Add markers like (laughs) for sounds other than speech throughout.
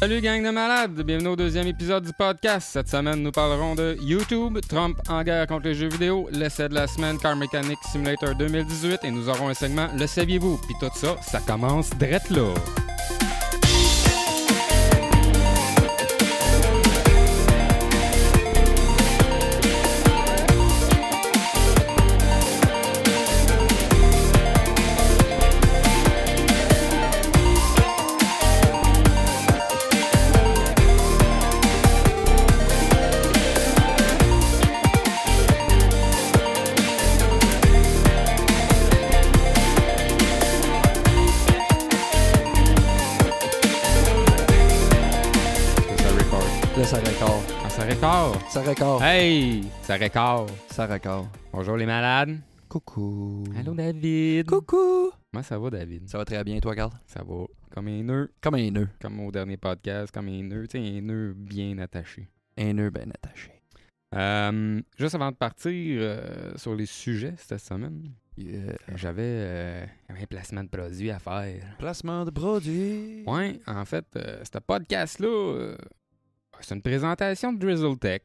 Salut gang de malades, bienvenue au deuxième épisode du podcast. Cette semaine, nous parlerons de YouTube, Trump en guerre contre les jeux vidéo, l'essai de la semaine Car Mechanic Simulator 2018 et nous aurons un segment Le saviez-vous? Puis tout ça, ça commence drette là. Ça record. Hey, ça record. Ça record. Bonjour les malades. Coucou. Allô David. Coucou. Comment ça va David? Ça va très bien, toi, Carl? Ça va comme un nœud, Comme un nœud. comme au dernier podcast, comme un nœud, tu sais, un nœud bien attaché. Un nœud bien attaché. Euh, juste avant de partir euh, sur les sujets cette semaine, Yeah. j'avais euh, un placement de produit à faire. Placement de produit. Ouais, en fait, euh, ce podcast-là, euh, c'est une présentation de Drizzle Tech.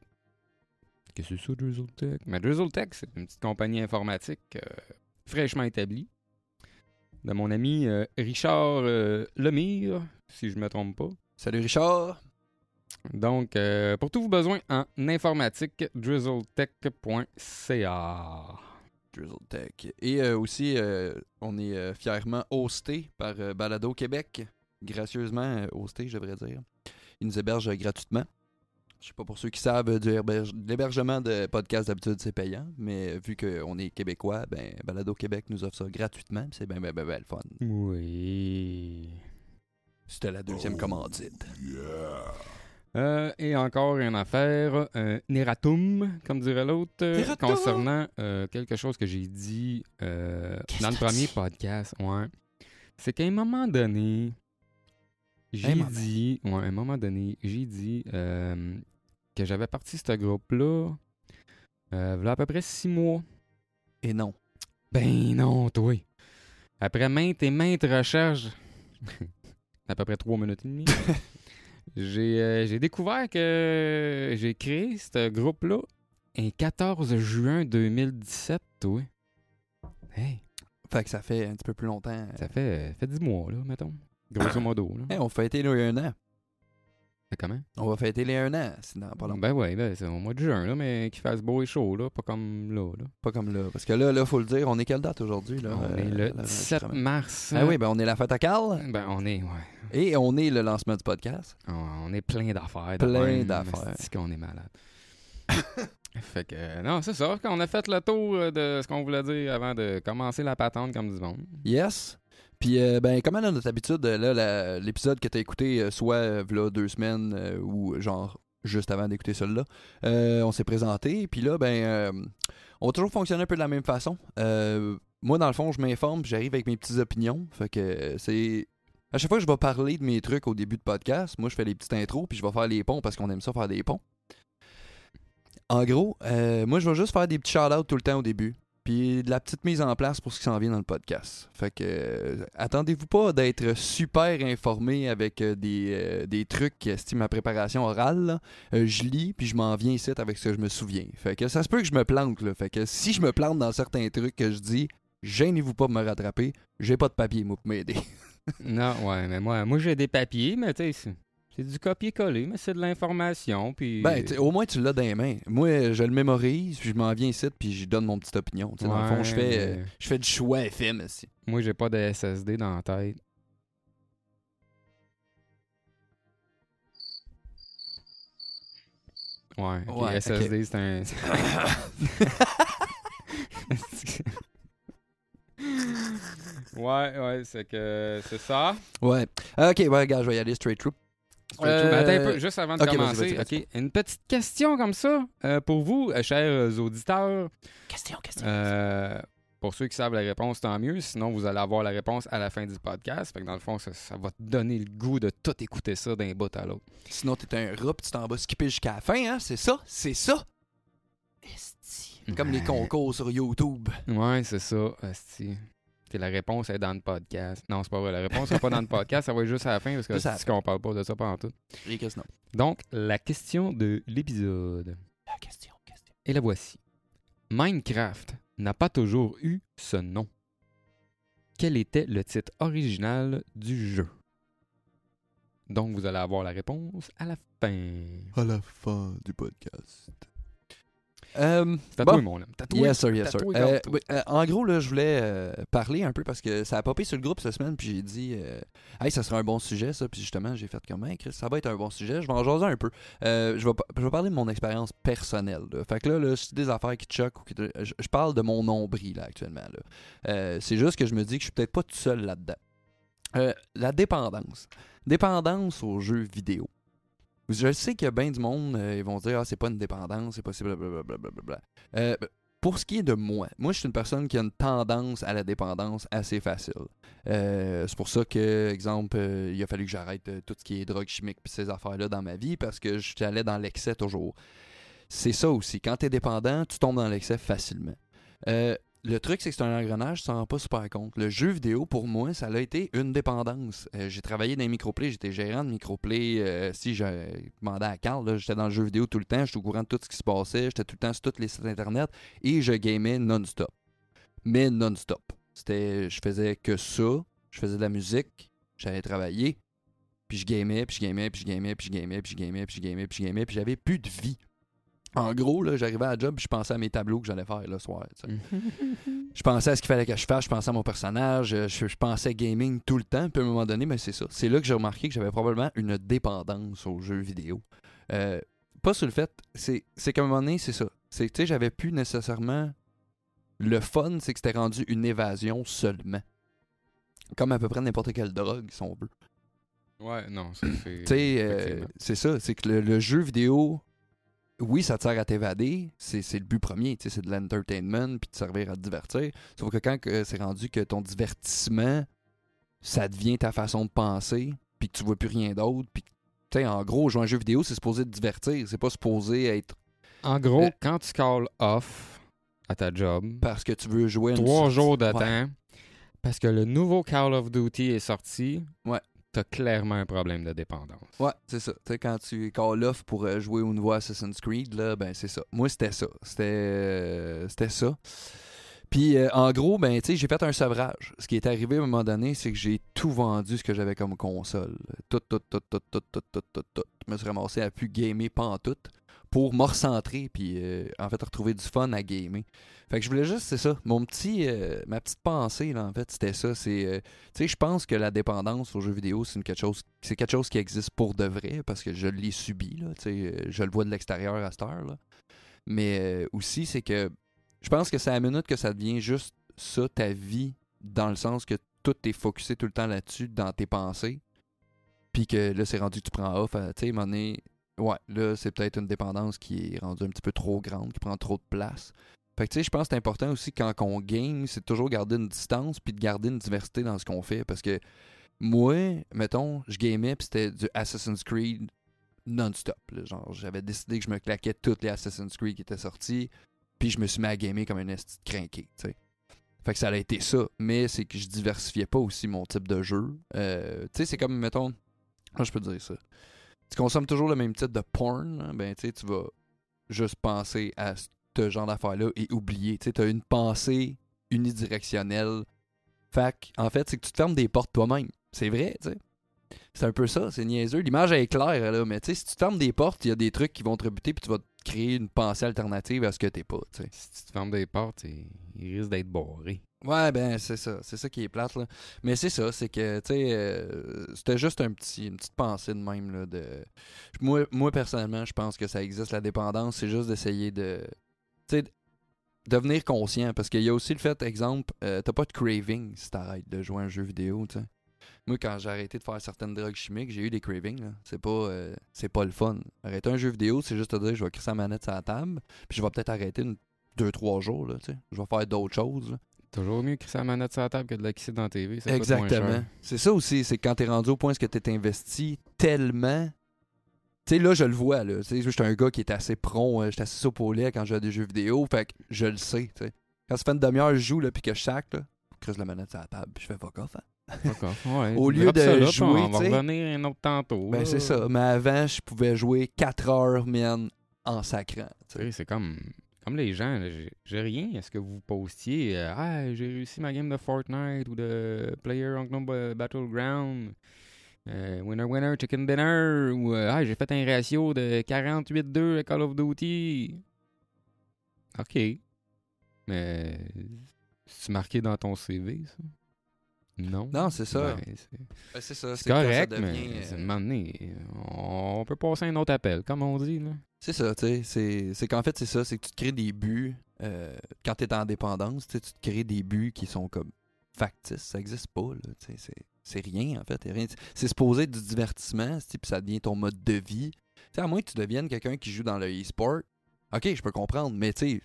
Qu'est-ce que c'est ça, Drizzle Tech? Mais Drizzle Tech, c'est une petite compagnie informatique euh, fraîchement établie de mon ami euh, Richard euh, Lemire, si je me trompe pas. Salut, Richard. Donc, pour tous vos besoins en informatique, drizzletech.ca. Drizzle Tech. Et aussi, on est fièrement hosté par Balado Québec. Gracieusement hosté, je devrais dire. Ils nous hébergent gratuitement. Je sais pas pour ceux qui savent, euh, du héberge- l'hébergement de podcast d'habitude c'est payant, mais euh, vu qu'on est québécois, ben Balado Québec nous offre ça gratuitement, c'est bien, bien, bien, bien le fun. Oui. C'était la deuxième commandite. Euh, et encore une affaire, un erratum, comme dirait l'autre, euh, concernant euh, quelque chose que j'ai dit euh, dans le premier dit? podcast. Ouais. C'est qu'à un moment donné, j'ai dit, ouais, à un moment donné, j'ai dit euh, que j'avais parti ce groupe-là euh, à peu près six mois. Et non. Ben non, toi. Après maintes et maintes recherches, (laughs) à peu près trois minutes et demie, (laughs) j'ai euh, j'ai découvert que j'ai créé ce groupe-là un 14 juin 2017, toi. Hey, Fait que ça fait un petit peu plus longtemps. ça fait, euh, fait 10 mois, là, mettons. Grosso (coughs) modo, là. Hey, on va fêter les un an. Comment? On va fêter les un an, sinon pas long. Ben ouais, ben, c'est au mois de juin, là, mais qu'il fasse beau et chaud, là, pas comme là, là. Pas comme là. Parce que là, là, faut le dire, on est quelle date aujourd'hui? Là, On euh, est le là, 17 l'enregistrement? mars. Ah oui, ben on est la fête à Carl. Ben on est, ouais. Et on est le lancement du podcast. On, on est plein d'affaires. Plein d'affaires. C'est qu'on est malade. (laughs) fait que, euh, non, c'est ça. On a fait le tour euh, de ce qu'on voulait dire avant de commencer la patente comme du monde. Yes. Puis, euh, ben, comme à notre habitude, l'épisode que t'as écouté, euh, soit euh, deux semaines ou genre juste avant d'écouter celui-là, on s'est présenté. Puis là, ben, on va toujours fonctionner un peu de la même façon. Moi, dans le fond, je m'informe, j'arrive avec mes petites opinions. Fait que c'est. À chaque fois que je vais parler de mes trucs au début de podcast, moi, je fais les petites intros, puis je vais faire les ponts parce qu'on aime ça faire des ponts. En gros, moi, je vais juste faire des petits shout-outs tout le temps au début. Puis de la petite mise en place pour ce qui s'en vient dans le podcast. Fait que euh, attendez-vous pas d'être super informé avec euh, des, euh, des trucs, euh, style ma préparation orale. je lis, puis je m'en viens ici avec ce que je me souviens. Fait que ça se peut que je me plante. Là. Fait que si je me plante dans certains trucs que je dis, gênez-vous pas de me rattraper. J'ai pas de papier, moi, pour m'aider. (laughs) non, ouais, mais moi, moi j'ai des papiers, mais tu sais, c'est- du copier-coller, mais c'est de l'information. Puis. Ben, au moins, tu l'as dans les mains. Moi, je le mémorise, puis je m'en viens ici, puis j'y donne mon petite opinion. Tu sais, dans le fond, je Ouais, fais, euh, je fais du choix FM ici. Moi, j'ai pas de SSD dans la tête. Ouais, Ouais, SSD, c'est un. (laughs) ouais, ouais, c'est que c'est ça. Ouais. Ok, ouais, regarde, je vais y aller straight through. Euh, ben, attends un Euh, peu, juste avant de commencer, une petite question comme ça euh, pour vous, euh, chers auditeurs. Question, question. Euh, pour ceux qui savent la réponse, tant mieux. Sinon, vous allez avoir la réponse à la fin du podcast. Fait que dans le fond, ça, ça va te donner le goût de tout écouter ça d'un bout à l'autre. Sinon, t'es un rat pis tu t'en vas skipper jusqu'à la fin, hein? C'est ça? C'est ça? Esti. Comme les concours sur YouTube. Ouais, c'est ça. esti. Que la réponse est dans le podcast. Non, c'est pas vrai. La réponse n'est pas dans le podcast, ça va être juste à la fin parce que c'est qu'on parle pas de ça pendant tout. Les questions. Donc, la question de l'épisode. La question, question. Et la voici. Minecraft n'a pas toujours eu ce nom. Quel était le titre original du jeu? Donc, vous allez avoir la réponse à la fin. À la fin du podcast. Euh, bon. mon homme. Yes, sir, yes, sir. Euh, oui, euh, en gros, là, je voulais euh, parler un peu parce que ça a popé sur le groupe cette semaine, puis j'ai dit, hey, ça sera un bon sujet, ça. Puis justement, j'ai fait comme, hey, Chris, ça va être un bon sujet. Je vais en jaser un peu. Je, vais, pa- je vais parler de mon expérience personnelle. là. Fait que là, là c'est des affaires qui choquent ou qui te- je, je parle de mon nombril, là, actuellement. Là. C'est juste que je me dis que je suis peut-être pas tout seul là-dedans. La dépendance. Dépendance aux jeux vidéo. Je sais qu'il y a bien du monde, euh, ils vont dire Ah, c'est pas une dépendance, c'est possible, blablabla. Euh, pour ce qui est de moi, moi je suis une personne qui a une tendance à la dépendance assez facile. Euh, c'est pour ça que, exemple, euh, il a fallu que j'arrête tout ce qui est drogue chimique et ces affaires-là dans ma vie parce que j'allais dans l'excès toujours. C'est ça aussi. Quand tu es dépendant, tu tombes dans l'excès facilement. Le truc, c'est que c'est un engrenage, tu t'en rends pas super compte. Le jeu vidéo, pour moi, ça a été une dépendance. Euh, j'ai travaillé dans les microplays, j'étais gérant de microplay. Euh, si j'ai demandé à Carl, j'étais dans le jeu vidéo tout le temps, j'étais au courant de tout ce qui se passait, j'étais tout le temps sur tous les sites internet et je gamais non-stop. Mais non-stop. C'était, je faisais que ça, je faisais de la musique, j'allais travailler, puis je gamais, puis je gamais, puis je gamais, puis je gamais, puis je gamais, puis je gamais, puis je gamais, puis j'avais plus de vie. En gros, là, j'arrivais à la job, puis je pensais à mes tableaux que j'allais faire le soir. sais. (laughs) Je pensais à ce qu'il fallait que je fasse, je pensais à mon personnage, je, je pensais gaming tout le temps, puis à un moment donné, ben, c'est ça. C'est là que j'ai remarqué que j'avais probablement une dépendance aux jeux vidéo. Euh, pas sur le fait, c'est c'est qu'à un moment donné, c'est ça. C'est que, tu sais, j'avais plus nécessairement. Le fun, c'est que c'était rendu une évasion seulement. Comme à peu près n'importe quelle drogue, si on veut. Ouais, non, ça c'est. Tu sais, euh, c'est ça. C'est que le, le jeu vidéo, oui, ça te sert à t'évader. C'est c'est le but premier. C'est de l'entertainment puis de servir à te divertir. Sauf que quand que c'est rendu que ton divertissement, ça devient ta façon de penser, puis que tu vois plus rien d'autre, puis en gros, jouer à un jeu vidéo, c'est supposé te divertir. C'est pas supposé être En gros, euh, quand tu calls off à ta job, parce que tu veux jouer une trois sortie. jours Ouais. temps, parce que le nouveau Call of Duty est sorti, Ouais. T'as clairement un problème de dépendance. Ouais, c'est ça. Quand tu call off pour euh, jouer au nouveau Assassin's Creed, là, ben c'est ça. Moi, c'était ça. C'était euh, ça. Puis, euh, en gros, ben, j'ai fait un sevrage. Ce qui est arrivé à un moment donné, c'est que j'ai tout vendu ce que j'avais comme console. Tout, tout, tout, tout, tout, tout, tout, tout, tout. Je me suis ramassé à plus gamer pantoute pour me recentrer, puis euh, en fait, retrouver du fun à gamer. Fait que je voulais juste, c'est ça. Mon petit, euh, ma petite pensée, là, en fait, c'était ça. C'est, euh, tu sais, je pense que la dépendance aux jeux vidéo, c'est quelque chose, c'est quelque chose qui existe pour de vrai, parce que je l'ai subi, là. Tu sais, je le vois de l'extérieur à cette heure, là. Mais aussi, c'est que je pense que c'est à la minute que ça devient juste ça, ta vie, dans le sens que tout est focusé tout le temps là-dessus, dans tes pensées. Puis que là, c'est rendu que tu prends off. Tu sais, ouais, là, c'est peut-être une dépendance qui est rendue un petit peu trop grande, qui prend trop de place. Fait que tu sais, je pense que c'est important aussi quand on game, c'est toujours garder une distance puis de garder une diversité dans ce qu'on fait. Parce que moi, mettons, je gamais puis c'était du Assassin's Creed non-stop. Genre, j'avais décidé que je me claquais toutes les Assassin's Creed qui étaient sortis, puis je me suis mis à gamer comme un esti crinqué, tu sais. Fait que ça a été ça, mais c'est que je diversifiais pas aussi mon type de jeu. Euh, tu sais, c'est comme, mettons, je peux dire ça? Tu consommes toujours le même type de porn, ben tu tu vas juste penser à ce genre d'affaires-là et oublier. Tu t'as une pensée unidirectionnelle. Fait en fait, c'est que tu te fermes des portes toi-même. C'est vrai, tu sais. C'est un peu ça, c'est niaiseux. L'image est claire, là, mais tu sais, si tu fermes des portes, il y a des trucs qui vont te rebuter, puis tu vas créer une pensée alternative à ce que t'es pas. Si tu te fermes des portes, il risque d'être barré. Ouais, ben c'est ça, c'est ça qui est plate là. Mais c'est ça, c'est que tu sais, euh, c'était juste un petit, une petite pensée de même là. De... Moi, moi personnellement, je pense que ça existe la dépendance, c'est juste d'essayer de, tu sais, devenir conscient, parce qu'il y a aussi le fait, exemple, euh, t'as pas de craving si t'arrêtes de jouer à un jeu vidéo, tu sais. Moi, quand j'ai arrêté de faire certaines drogues chimiques, j'ai eu des cravings. C'est pas, euh, c'est pas le fun. Arrêter un jeu vidéo, c'est juste te dire, je vais crisser la manette sur la table, puis je vais peut-être arrêter une, deux, trois jours, là, tu sais. Je vais faire d'autres choses. là. Toujours mieux que sa manette sur la table que de la kisser dans la TV. ça Exactement. C'est ça aussi, c'est quand t'es rendu au point où tu t'es investi tellement. Tu sais, là, je le vois, là. Tu sais, je suis un gars qui est assez prompt, euh, j'étais assez lait quand je à des jeux vidéo, fait que je le sais, tu sais. Quand ça fait une demi-heure, je joue, là, puis que je sac, là, creuse la manette sur la table, puis je fais fuck off. hein. Ouais. Au lieu de là, puis jouer, on va revenir un autre tantôt. Ben, c'est ça. Mais avant, je pouvais jouer 4 heures, man, en sacrant. C'est comme, comme les gens, j'ai rien à ce que vous postiez. euh, ah, j'ai réussi ma game de Fortnite ou de Player Unknown Battleground. euh, winner, winner, chicken dinner. Ou euh, ah, j'ai fait un ratio de 48-2 à Call of Duty. OK. Mais c'est marqué dans ton CV, ça? Non? Non, c'est ça. Ben, c'est- Ben, c'est ça. c'est quand ça correct, devient, mais euh, c'est un moment donné, On peut passer un autre appel, comme on dit. C'est ça, tu sais. C'est, qu'en fait, c'est ça. C'est que tu te crées des buts. euh, quand tu es en dépendance, tu te crées des buts qui sont comme factices. Ça n'existe pas, là. C'est, rien, en fait. c'est supposé être du divertissement, puis ça devient ton mode de vie. À moins que tu deviennes quelqu'un qui joue dans le e-sport, ok, je peux comprendre, mais tu sais,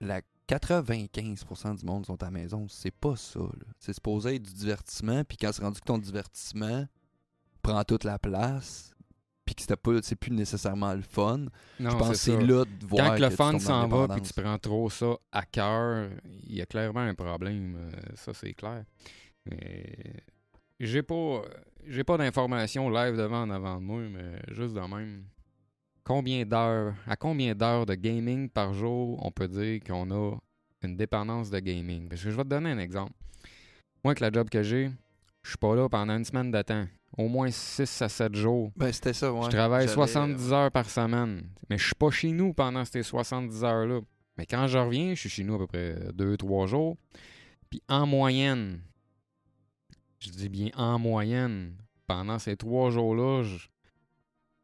la 95% du monde sont à la maison. C'est pas ça. C'est supposé être du divertissement, puis quand c'est rendu que ton divertissement prend toute la place, puis que c'est plus nécessairement le fun, Non, je pense que c'est là de voir Quand que le fun s'en va puis tu prends trop ça à cœur, il y a clairement un problème. euh, ça, c'est clair. Mais j'ai pas j'ai pas d'informations live devant en avant de moi, mais juste de même. Combien d'heures, à combien d'heures de gaming par jour on peut dire qu'on a une dépendance de gaming? Parce que je vais te donner un exemple. Moi, avec la job que j'ai, je suis pas là pendant une semaine de temps. Au moins 6 à 7 jours. Ben, c'était ça, ouais. Je travaille J'allais, 70 heures par semaine. Mais je suis pas chez nous pendant ces 70 heures-là. Mais quand je reviens, je suis chez nous à peu près 2-3 jours. Puis en moyenne, je dis bien en moyenne, pendant ces 3 jours-là, je-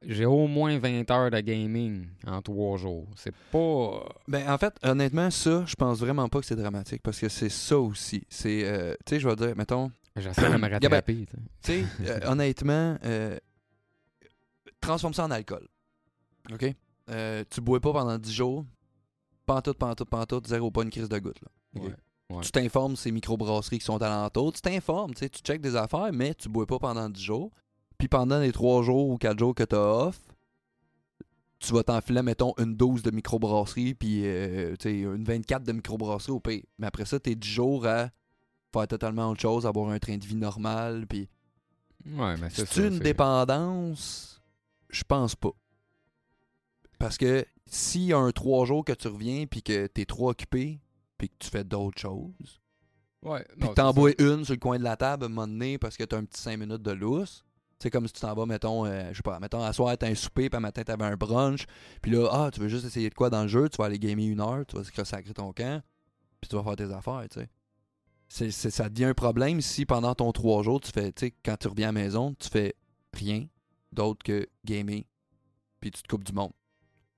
j'ai au moins 20 heures de gaming en 3 jours. C'est pas. Ben, en fait, honnêtement, ça, je pense vraiment pas que c'est dramatique parce que c'est ça aussi. C'est, euh, tu sais, je vais dire, mettons, (coughs) J'essaie de me (coughs) rattraper. tu sais. euh, (laughs) honnêtement, euh, transforme ça en alcool. OK? Euh, tu bois pas pendant 10 jours, pantoute, pantoute, pantoute, zéro, pas une crise de goutte. Là. Ouais, ouais. Tu t'informes ces microbrasseries qui sont alentour, tu t'informes, tu checkes des affaires, mais tu bois pas pendant 10 jours. Puis pendant les 3 jours ou 4 jours que tu as off, tu vas t'enfiler, mettons, une dose de microbrasserie, puis euh, tu une 24 de microbrasserie au pire. Mais après ça, tu es 10 jours à faire totalement autre chose, avoir un train de vie normal, puis Ouais, mais c'est ça. une dépendance? Je pense pas. Parce que s'il y a un 3 jours que tu reviens puis que t'es trop occupé puis que tu fais d'autres choses, Ouais, puis que t'en bois une sur le coin de la table à un moment donné parce que t'as un petit 5 minutes de lousse, c'est comme si tu t'en vas, mettons, euh, je sais pas, mettons, à soir, t'as un souper, puis à matin, t'avais un brunch, puis là, ah, tu veux juste essayer de quoi dans le jeu, tu vas aller gamer une heure, tu vas sacrer ton camp, puis tu vas faire tes affaires, tu sais. C'est, c'est- ça devient un problème si pendant ton 3 jours, tu fais, tu sais, quand tu reviens à la maison, tu fais rien d'autre que gamer, puis tu te coupes du monde.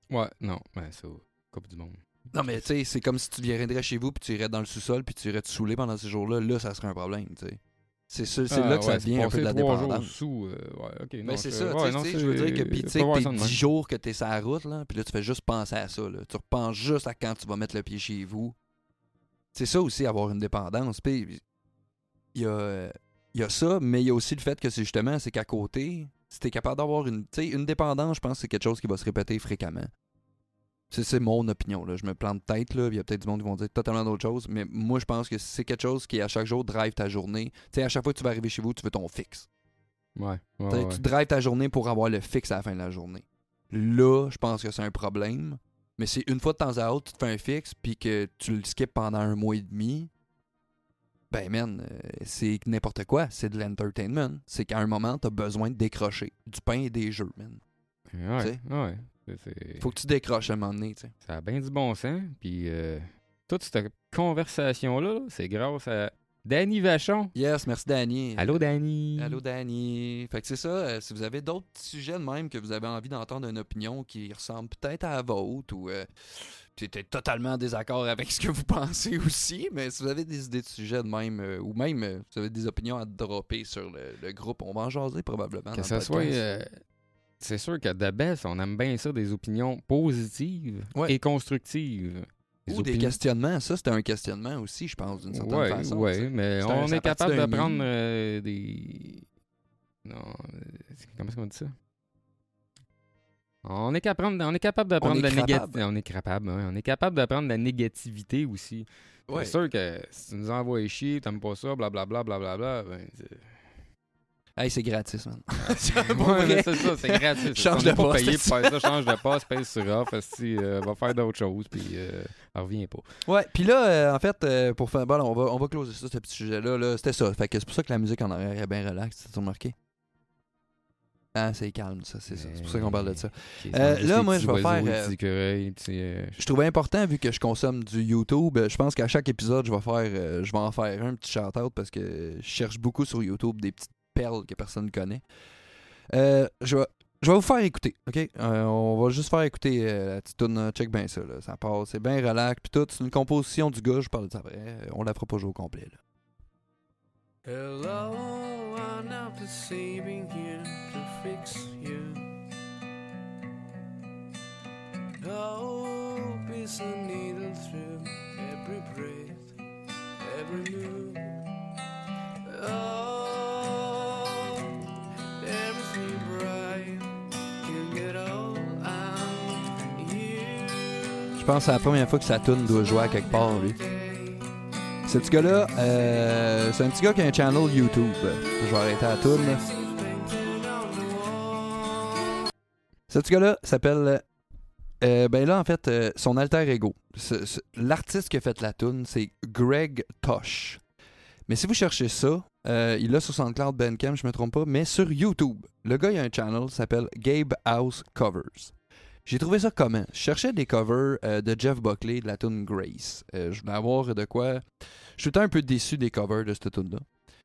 Ouais, non, ouais, ça. Coupe du monde. Non, mais tu sais, c'est comme si tu viendrais chez vous, puis tu irais dans le sous-sol, puis tu irais te saouler pendant ces jours-là, là, ça serait un problème, tu sais. C'est, Ah, là que ça devient un peu de la dépendance. sous. euh, ouais, non, c'est ça, ouais, tu non, sais, je veux dire que puis tu sais t'es de 10 même. jours que t'es sur la route là, puis là tu fais juste penser à ça là. Tu repenses juste à quand tu vas mettre le pied chez vous. C'est ça aussi avoir une dépendance. Puis il y a y a ça, mais il y a aussi le fait que c'est justement c'est qu'à côté, si t'es capable d'avoir une une dépendance, je pense que c'est quelque chose qui va se répéter fréquemment. C'est, c'est mon opinion là, je me plante tête là, il y a peut-être du monde qui vont dire totalement d'autres choses, mais moi je pense que c'est quelque chose qui à chaque jour drive ta journée. Tu sais à chaque fois que tu vas arriver chez vous, tu veux ton fixe. Ouais, ouais, T'sais, ouais. Tu drives ta journée pour avoir le fixe à la fin de la journée. Là, je pense que c'est un problème. Mais c'est une fois de temps à autre, tu te fais un fixe puis que tu le skips pendant un mois et demi. Ben, man, euh, c'est n'importe quoi. C'est de l'entertainment. C'est qu'à un moment, t'as besoin de décrocher. Du pain et des jeux, man. Ouais, ouais. Faut que tu décroches à un moment donné, tu sais. Ça a bien du bon sens. Puis euh, toute cette conversation-là, là, c'est grâce à Danny Vachon. Yes, merci Danny. Allô, Danny. Allô Danny. Fait que c'est ça, euh, si vous avez d'autres sujets de même que vous avez envie d'entendre une opinion qui ressemble peut-être à la vôtre ou euh, tu es totalement en désaccord avec ce que vous (laughs) pensez aussi, mais si vous avez des idées de sujets de même euh, ou même euh, vous avez des opinions à dropper sur le, le groupe, on va en jaser probablement. Que ça soit. C'est sûr que de best, on aime bien ça, des opinions positives Ouais. et constructives. ou des questionnements, ça c'était un questionnement aussi, je pense, d'une certaine Ouais, façon. tu sais. mais on est capable de prendre euh, des. Non, comment est-ce qu'on dit ça? On est capable, on est capable d'apprendre la négativité. On est capable. On est capable d'apprendre de la négativité aussi. Ouais. C'est sûr que si tu nous envoies chier, t'aimes pas ça, blablabla, blablabla, ben, c'est- Hey, c'est gratis, man. (laughs) Ouais, c'est ça, c'est gratuit. (laughs) Change de poste, payé pour faire ça, change de poste, paye sur off, esti, euh, va faire d'autres choses, puis euh, elle revient pas. Ouais, puis là, euh, en fait, euh, pour faire. Bon, on va, on va closer ça, ce petit sujet-là. Là. C'était ça. Fait que c'est pour ça que la musique en arrière est bien relax, t'as remarqué? Ah, c'est calme, ça, c'est ça. C'est pour ça qu'on parle de ça. Euh, juste là, moi, je vais faire, euh, écureuils, petits, euh, Je trouvais important, vu que je consomme du YouTube, je pense qu'à chaque épisode, je vais faire je vais en faire un petit shout-out parce que je cherche beaucoup sur YouTube des petites perles que personne ne connaît. Euh, je, vais, je vais vous faire écouter, OK? Euh, on va juste faire écouter euh, la petite tune, euh, check bien ça, là. Ça passe, c'est bien relax, puis tout. C'est une composition du gars, je parle de ça après. euh, On la fera pas jouer au complet, là. Hello, I'm not deceiving here to fix you. Hope is a needle through every breath, every move. Pense que c'est la première fois que sa tune doit jouer à quelque part, lui. Ce petit gars-là, euh, c'est un petit gars qui a un channel YouTube. Je vais arrêter la tune. Ce petit gars-là s'appelle. euh, ben là, en fait, euh, son alter ego. L'artiste qui a fait la tune, c'est Greg Tosh. Mais si vous cherchez ça, euh, il l'a sur SoundCloud Bandcamp, je me trompe pas, mais sur YouTube. Le gars, il a un channel qui s'appelle Gabe House Covers. J'ai trouvé ça comment? Je cherchais des covers euh, de Jeff Buckley de la tune Grace. Euh, je voulais avoir de quoi. Je suis un peu déçu des covers de cette tune là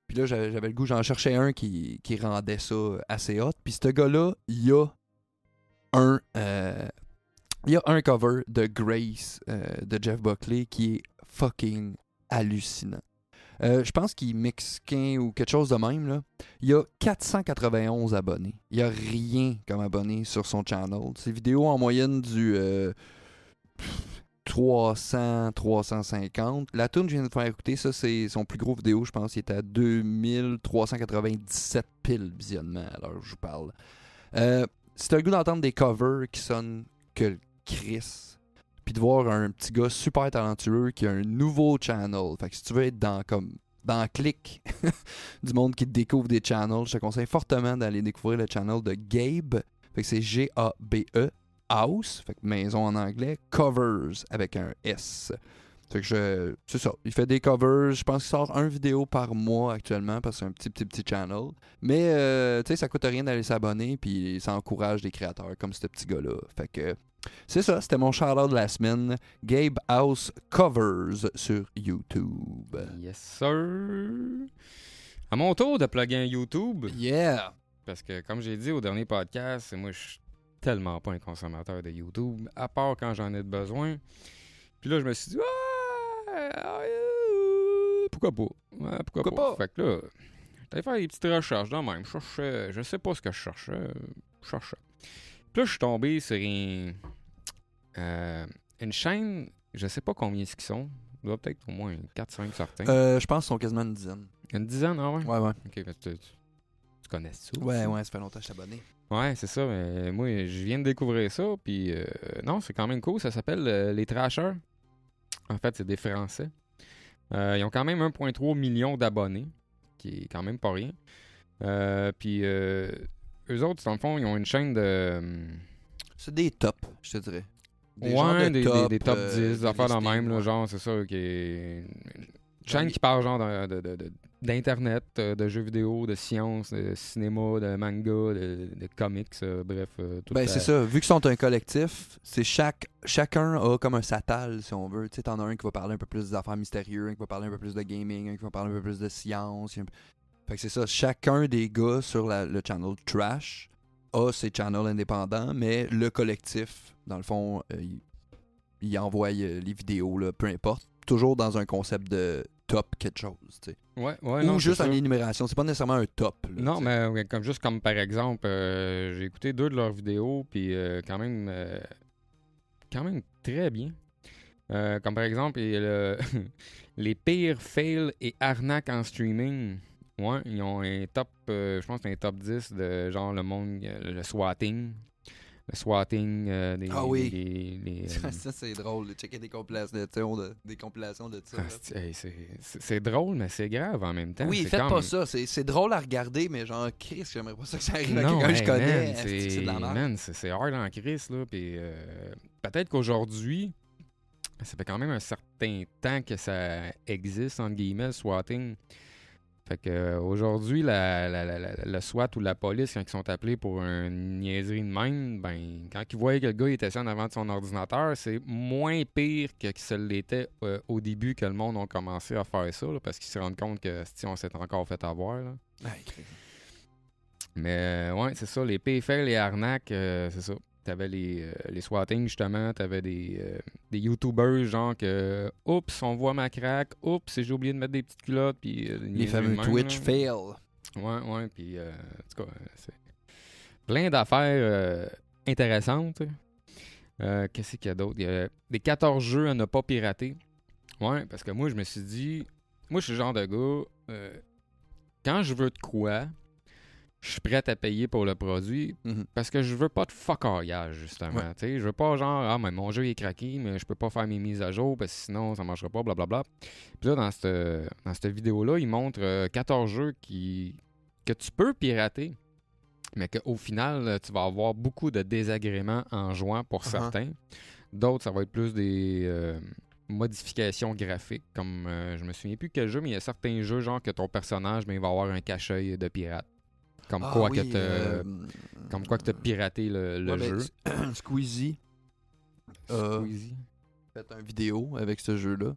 Puis là, j'avais le goût, j'en cherchais un qui, qui rendait ça assez hot. Puis ce gars-là, il y a un. euh, il y a un cover de Grace euh, de Jeff Buckley qui est fucking hallucinant. Euh, je pense qu'il est mexicain ou quelque chose de même. Là. Il a 491 abonnés. Il a rien comme abonné sur son channel. Ses vidéos en moyenne du euh, 300, 350. La tune que je viens de faire écouter, ça c'est son plus gros vidéo, je pense. Il est à 2397 piles visionnements à l'heure où je vous parle. Euh, si t'as le goût d'entendre des covers qui sonnent que le Chris, puis de voir un petit gars super talentueux qui a un nouveau channel. Fait que si tu veux être dans comme dans le clic (laughs) du monde qui découvre des channels, je te conseille fortement d'aller découvrir le channel de Gabe. Fait que c'est G-A-B-E House, fait que maison en anglais, covers avec un S. Fait que je. C'est ça. Il fait des covers. Je pense qu'il sort un vidéo par mois actuellement parce que c'est un petit, petit, petit channel. Mais, euh, tu sais, ça coûte rien d'aller s'abonner. Puis ça encourage des créateurs comme ce petit gars-là. Fait que. C'est ça. C'était mon shout de la semaine. Gabe House Covers sur YouTube. Yes, sir. À mon tour de plugger YouTube, Yeah! parce que comme j'ai dit au dernier podcast, moi je suis tellement pas un consommateur de YouTube, à part quand j'en ai besoin. Puis là, je me suis dit, ah, pourquoi pas? Pourquoi, Pourquoi pas? pas? Fait que là, j'allais faire des petites recherches de même. Je cherchais, je sais pas ce que je cherchais. Je cherchais. Puis là, je suis tombé sur un- euh, une chaîne, je sais pas combien ils sont. Il doit être au moins 4-5 certains. Euh, je pense qu'ils sont quasiment une dizaine. Une dizaine, ah ouais? Ouais, ouais. Ok, mais tu, tu- tu connais ça? Ouais, ouais, ça fait longtemps que je suis abonné. Ouais, c'est ça. Mais moi, je viens de découvrir ça. Puis, euh, non, c'est quand même cool. Ça s'appelle euh, Les Trashers. En fait, c'est des Français. Euh, ils ont quand même 1,3 million d'abonnés, qui est quand même pas rien. Euh, puis, euh, eux autres, dans le fond, ils ont une chaîne de. hum, C'est des tops, je te dirais. ouais, de des, des- des top euh, 10, des des affaires listings, même, là, genre, c'est ça, qui est. Une chaîne qui parle, genre, de- de- de- de- d'Internet, euh, de, jeux vidéo, de science, de cinéma, de manga, de, comics, euh, bref. euh, tout Ben, c'est ça. Vu qu'ils sont un collectif, c'est chaque chacun a comme un satal, si on veut. Tu sais, t'en as un qui va parler un peu plus des affaires mystérieuses, un qui va parler un peu plus de gaming, un qui va parler un peu plus de science. Fait que c'est ça. Chacun des gars sur la- le channel Trash a ses channels indépendants, mais le collectif, dans le fond, euh, il, il envoie euh, les vidéos, là, peu importe. Toujours dans un concept de top quelque chose, tu sais. Ouais, ouais, Ou non, juste en énumération. C'est pas nécessairement un top. là, Non, mais comme juste comme par exemple, euh, j'ai écouté deux de leurs vidéos, puis euh, quand même, quand même très bien. Comme par exemple, (laughs) les pires fails et arnaques en streaming. Ouais, ils ont un top, euh, je pense que un top 10 de genre le monde, euh, le swatting. le swatting, euh, des, Ah oui. Ça, (laughs) euh, ça, c'est drôle, de checker des compilations de, des compilations de ça. ah, c'est drôle, mais c'est grave en même temps. Oui, faites comme- pas ça. C'est drôle à regarder, mais genre, Chris, j'aimerais pas ça que ça arrive à Non, quelqu'un que je connais. C'est de la merde? man, c'est hard en crise, là. Puis euh, peut-être qu'aujourd'hui, ça fait quand même un certain temps que ça existe, entre guillemets, le swatting. Fait que euh, aujourd'hui, la, la- la- la- le SWAT ou la police, quand ils sont appelés pour une niaiserie de même, ben, quand ils voyaient que le gars était assis en avant de son ordinateur, c'est moins pire que ça l'était euh, au début que le monde a commencé à faire ça, là, parce qu'ils se rendent compte que si on s'est encore fait avoir. Là. Mais euh, ouais, c'est ça, les payfails, les arnaques, euh, c'est ça. T'avais les, euh, les swatting, justement, t'avais des, euh, des YouTubers, genre que, oups, on voit ma craque, oups, j'ai oublié de mettre des petites culottes, puis euh, Les fameux Twitch là. fail. Ouais, ouais, puis euh, en tout cas, euh, c'est plein d'affaires intéressantes. Qu'est-ce qu'il y a d'autre? Il y a des 14 jeux à ne pas pirater. Ouais, parce que moi, je me suis dit, moi, je suis le genre de gars, quand je veux de quoi, je suis prêt à payer pour le produit Mhm. parce que je veux pas de fuckariage, justement. Ouais. Je veux pas genre, ah, mais mon jeu est craqué, mais je peux pas faire mes mises à jour parce que sinon ça marchera pas, blablabla. Puis là, dans cette, dans cette vidéo-là, il montre euh, 14 jeux qui, que tu peux pirater, mais qu'au final, euh, tu vas avoir beaucoup de désagréments en jouant pour certains. D'autres, ça va être plus des euh, modifications graphiques, comme euh, je me souviens plus quel jeu, mais il y a certains jeux, genre que ton personnage, ben, il va avoir un cachet de pirate. Comme Ah quoi oui, que t'as- euh, comme quoi que t'as piraté le, le ouais, jeu. (clears throat) Squeezie a Squeezie. fait une vidéo avec ce jeu-là.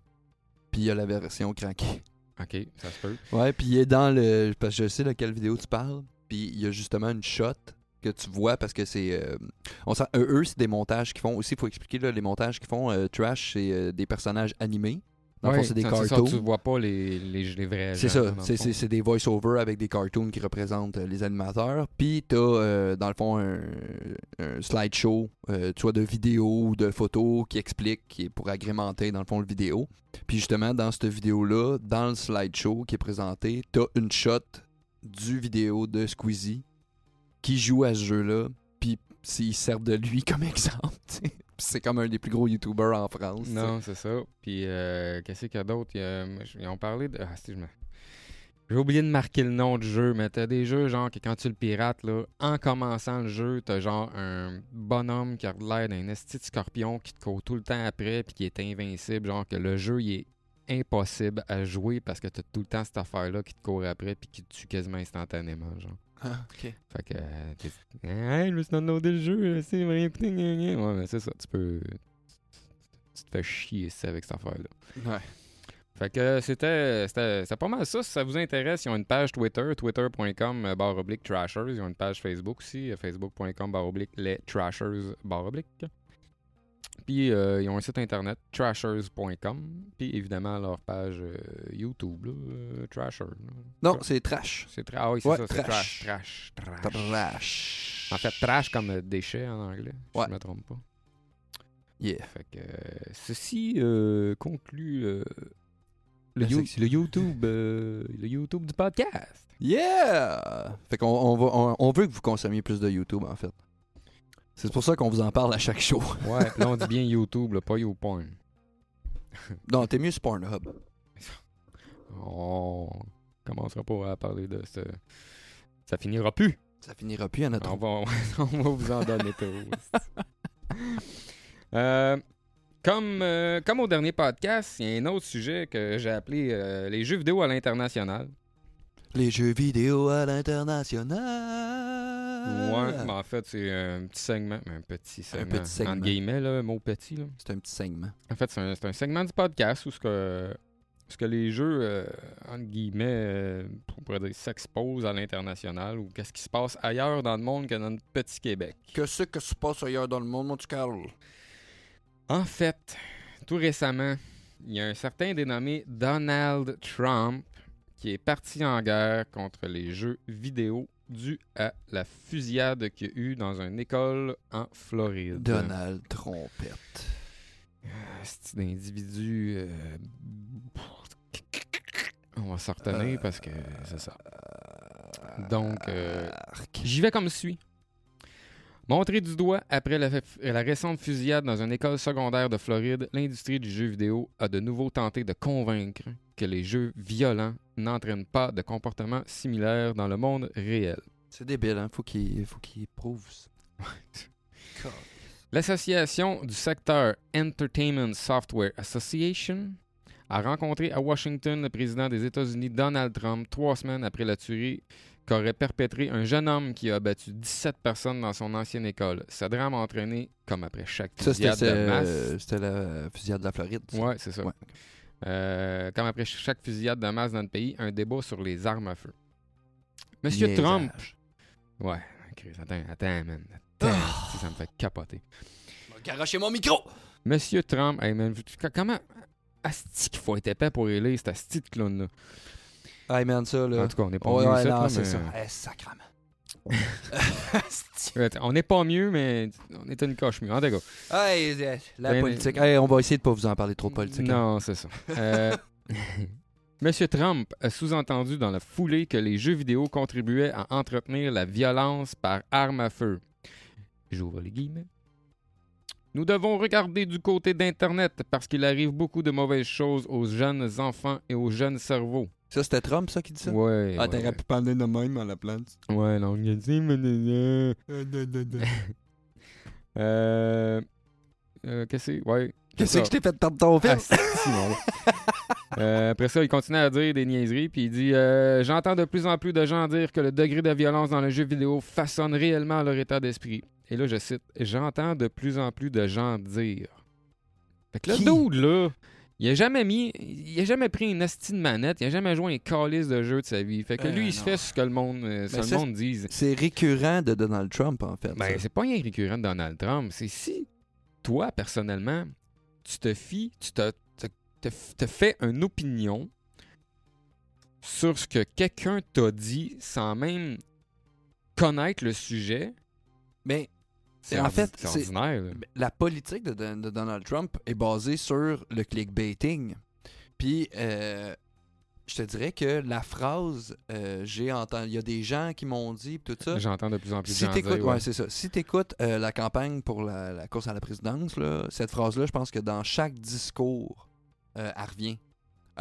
Puis il y a la version craquée. Ok, ça se peut. Ouais, puis il est dans le. Parce que je sais de quelle vidéo tu parles. Puis il y a justement une shot que tu vois parce que c'est. euh, on eux, c'est des montages qu'ils font. Aussi, il faut expliquer là, les montages qu'ils font. euh, Trash, c'est euh, des personnages animés. Dans fond, c'est des ça, ça, cartoons. tu vois pas les, les, les vrais C'est ça, c'est- fond. c'est c'est des voice-over avec des cartoons qui représentent euh, les animateurs. Puis t'as, euh, dans le fond, un, un slideshow, euh, soit de vidéos ou de photos qui explique, qui est pour agrémenter, dans le fond, le vidéo. Puis justement, dans cette vidéo-là, dans le slideshow qui est présenté, t'as une shot du vidéo de Squeezie qui joue à ce jeu-là. Puis s'ils servent de lui comme (laughs) exemple, tu c'est comme un des plus gros YouTubers en France. Non, c'est ça. Puis, euh, qu'est-ce qu'il y a d'autre? Ils ont parlé de. Ah, si, je me- J'ai oublié de marquer le nom du jeu, mais t'as des jeux, genre, que quand tu le pirates, là, en commençant le jeu, t'as genre un bonhomme qui a l'air d'un esti de scorpion qui te court tout le temps après, puis qui est invincible. Genre, que le jeu, il est impossible à jouer parce que t'as tout le temps cette affaire-là qui te court après, puis qui te tue quasiment instantanément, genre. Ah, ok. Fait que, euh, hey, je me suis downloadé le jeu, là, c'est gna, gna. Ouais, mais c'est ça, tu peux. Tu te fais chier c'est avec cette affaire-là. Ouais. Fait que c'était c'était c'était pas mal ça. Si ça vous intéresse, ils ont une page Twitter, twitter.com euh, barre oblique trashers. Ils ont une page Facebook aussi, euh, facebook.com barre oblique les trashers barre oblique. Puis euh, ils ont un site internet, trashers.com. Puis évidemment leur page euh, YouTube, là, euh, là. Non, c'est trash. C'est tra- ah oui, c'est Ouais, ça, c'est trash. trash. Trash, trash. Trash. En fait, trash comme euh, déchet en anglais, si Ouais. je me trompe pas. Yeah. Fait que euh, ceci euh, conclut euh, le, La You- section. le YouTube euh, le YouTube du podcast. Yeah! Fait qu'on on va, on, on veut que vous consommiez plus de YouTube, en fait. C'est pour ça qu'on vous en parle à chaque show. (laughs) Ouais, là on dit bien YouTube, là, pas YouPorn. (laughs) non, t'es mieux sur Pornhub. On commencera pas à parler de ce. Ça finira plus. Ça finira plus à notre... On va, (laughs) on va vous en donner trop. Euh, comme, euh, comme au dernier podcast, il y a un autre sujet que j'ai appelé euh, les jeux vidéo à l'international. Les jeux vidéo à l'international. Ouais, mais en fait, c'est un petit segment. Un petit segment. petit segment. Entre guillemets, là, mot petit. Là. C'est un petit segment. En fait, c'est un, c'est un segment du podcast où ce que, ce que les jeux, euh, entre guillemets, euh, on pourrait dire, s'exposent à l'international ou qu'est-ce qui se passe ailleurs dans le monde que dans notre petit Québec. Qu'est-ce que se passe ailleurs dans le monde, mon Carl? En fait, tout récemment, il y a un certain dénommé Donald Trump qui est parti en guerre contre les jeux vidéo dû à la fusillade qu'il y a eu dans une école en Floride. Donald Trompette. C'est d'individu. euh, On va s'en retenir parce que c'est ça. Donc, euh. J'y vais comme suit. Montré du doigt après la, la récente fusillade dans une école secondaire de Floride, l'industrie du jeu vidéo a de nouveau tenté de convaincre que les jeux violents n'entraînent pas de comportements similaires dans le monde réel. C'est débile, hein? Faut qu'il faut qu'il prouve ça. (laughs) L'association du secteur Entertainment Software Association a rencontré à Washington le président des États-Unis Donald Trump trois semaines après la tuerie qu'aurait perpétré un jeune homme qui a abattu 17 personnes dans son ancienne école. Ce drame a entraîné, comme après chaque Ça, fusillade de masse... euh, c'était la fusillade de la Floride. Ouais, c'est ça. Ouais. Euh, comme après chaque fusillade de masse dans le pays, un débat sur les armes à feu. Monsieur. Trump... Ouais, Chris, attends, attends, man. Attends, Ah. ça me fait capoter. Garocher mon micro! Monsieur Trump, hey man, comment. Asti qu'il faut être épais pour élire cet asti de clown-là? Man, ça là. En tout cas, on n'est pas Ouais, mieux ouais, non, là, c'est mais- ça. Eh, (laughs) On n'est pas mieux, mais on est une coche mieux. En tout cas. hey, euh, la Ben, politique. Hey, on va essayer de pas vous en parler trop politique. hein. Non, c'est ça. Euh, (laughs) Monsieur Trump a sous-entendu dans la foulée que les jeux vidéo contribuaient à entretenir la violence par arme à feu. J'ouvre les guillemets. Nous devons regarder du côté d'Internet parce qu'il arrive beaucoup de mauvaises choses aux jeunes enfants et aux jeunes cerveaux. Ça, c'était Trump, ça, qui dit ça? Ouais. Ah, ouais, t'aurais ouais. pu parler de même à la place. Ouais, non, il a dit, mais, mais, mais. (laughs) Euh. euh, Qu'est-ce que c'est? Ouais. Qu'est-ce que je t'ai fait perdre ton fil? Ah. (laughs) Euh, après ça, il continue à dire des niaiseries, puis il dit euh, J'entends de plus en plus de gens dire que le degré de violence dans le jeu vidéo façonne réellement leur état d'esprit. Et là, je cite J'entends de plus en plus de gens dire. Fait que le Qui? dude, là, il a jamais mis, il a jamais pris une asti de manette, il a jamais joué un calice de jeu de sa vie. Fait que Euh, lui, il se fait ce que le monde, euh, ce le monde dise. C'est récurrent de Donald Trump, en fait. Ben, c'est pas rien récurrent de Donald Trump. C'est si toi, personnellement, tu te fies, tu te, te, te, te fais une opinion sur ce que quelqu'un t'a dit sans même connaître le sujet. Mais C'est en fait, c'est la politique de, Donald Trump est basée sur le clickbaiting. Puis, euh, je te dirais que la phrase, euh, j'ai entendu, il y a des gens qui m'ont dit, tout ça. J'entends de plus en plus Si de gens dire, ouais, ouais. c'est ça. Si t'écoutes euh, la campagne pour la, la course à la présidence, là, cette phrase-là, je pense que dans chaque discours, euh, elle revient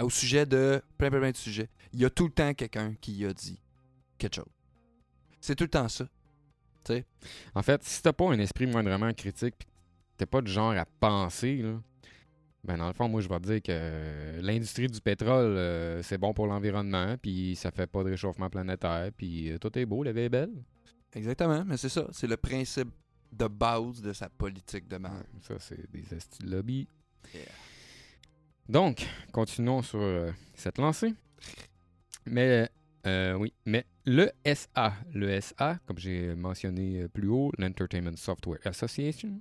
au sujet de plein, plein, plein de sujets. Il y a tout le temps quelqu'un qui a dit quelque chose. C'est tout le temps ça. En fait, si t'as pas un esprit moindrement critique, pis t'es pas du genre à penser, là, ben dans le fond, moi, je vais te dire que euh, l'industrie du pétrole, euh, c'est bon pour l'environnement, puis ça fait pas de réchauffement planétaire, puis euh, tout est beau, la vie est belle. Exactement, mais c'est ça. C'est le principe de base de sa politique de merde. ça, c'est des esti de lobby. Yeah. Donc, continuons sur euh, cette lancée. Mais, oui, mais le SA, le SA, comme j'ai mentionné euh, plus haut, l'Entertainment Software Association,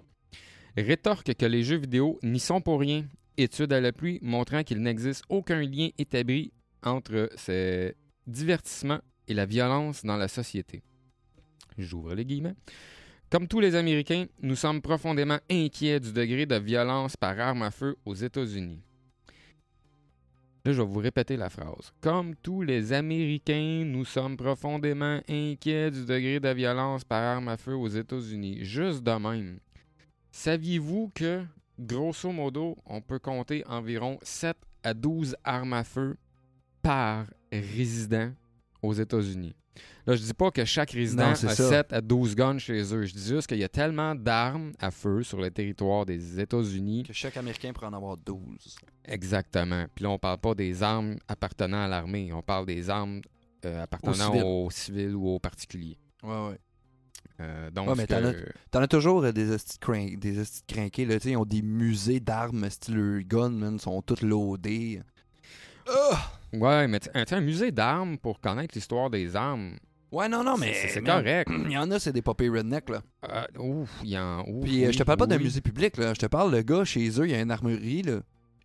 rétorque que les jeux vidéo n'y sont pour rien. Étude à l'appui montrant qu'il n'existe aucun lien établi entre ces divertissements et la violence dans la société. J'ouvre les guillemets. Comme tous les Américains, nous sommes profondément inquiets du degré de violence par arme à feu aux États-Unis. Là, je vais vous répéter la phrase. Comme tous les Américains, nous sommes profondément inquiets du degré de violence par arme à feu aux États-Unis. Juste de même. Saviez-vous que, grosso modo, on peut compter environ 7 à 12 armes à feu par résident aux États-Unis? Là, je dis pas que chaque résident Non, a c'est ça. 7 à 12 guns chez eux. Je dis juste qu'il y a tellement d'armes à feu sur le territoire des États-Unis Que chaque Américain pourrait en avoir 12. Exactement. Puis là, on parle pas des armes appartenant à l'armée. On parle des armes euh, appartenant civils. aux civils ou aux particuliers. Ouais, ouais. Euh, donc, Ouais, mais t'en que- T'en as toujours euh, des hosties crin- des crinqués, là, tu sais, ils ont des musées d'armes, style guns, man, sont toutes loadés. Ah! Ouais, mais sais, un musée d'armes pour connaître l'histoire des armes, Ouais, non, non, mais. c'est- correct. (clears throat) Il y en a, c'est des papiers redneck, là. Euh, ouf, il y en. ouf, Puis euh, oui, je te parle pas d'un musée public, là. Je te parle, le gars, chez eux, il y a une armurerie, là.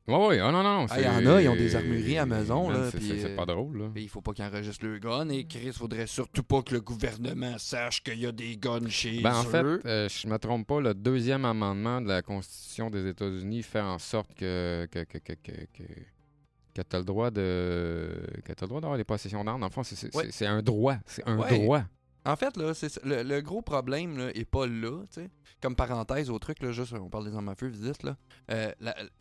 Ouais, ouais, ah, non, non. Ah, il y en a, ils ont des armureries à maison, Man, là, c'est- euh, pas drôle, là. Il faut pas qu'ils enregistrent le gun. Et Chris, faudrait surtout pas que le gouvernement sache qu'il y a des guns chez Ben, en fait, euh, je me trompe pas, le deuxième amendement de la Constitution des États-Unis fait en sorte que, que, que, que, que, tu as le droit de que t'as le droit d'avoir des possessions d'armes. Dans le fond, c'est Ouais. un droit. C'est un Ouais. droit. En fait, là, c'est le, le gros problème là, est pas là, tu sais. Comme parenthèse au truc, là, juste, on parle des armes à feu, visite, là. Euh,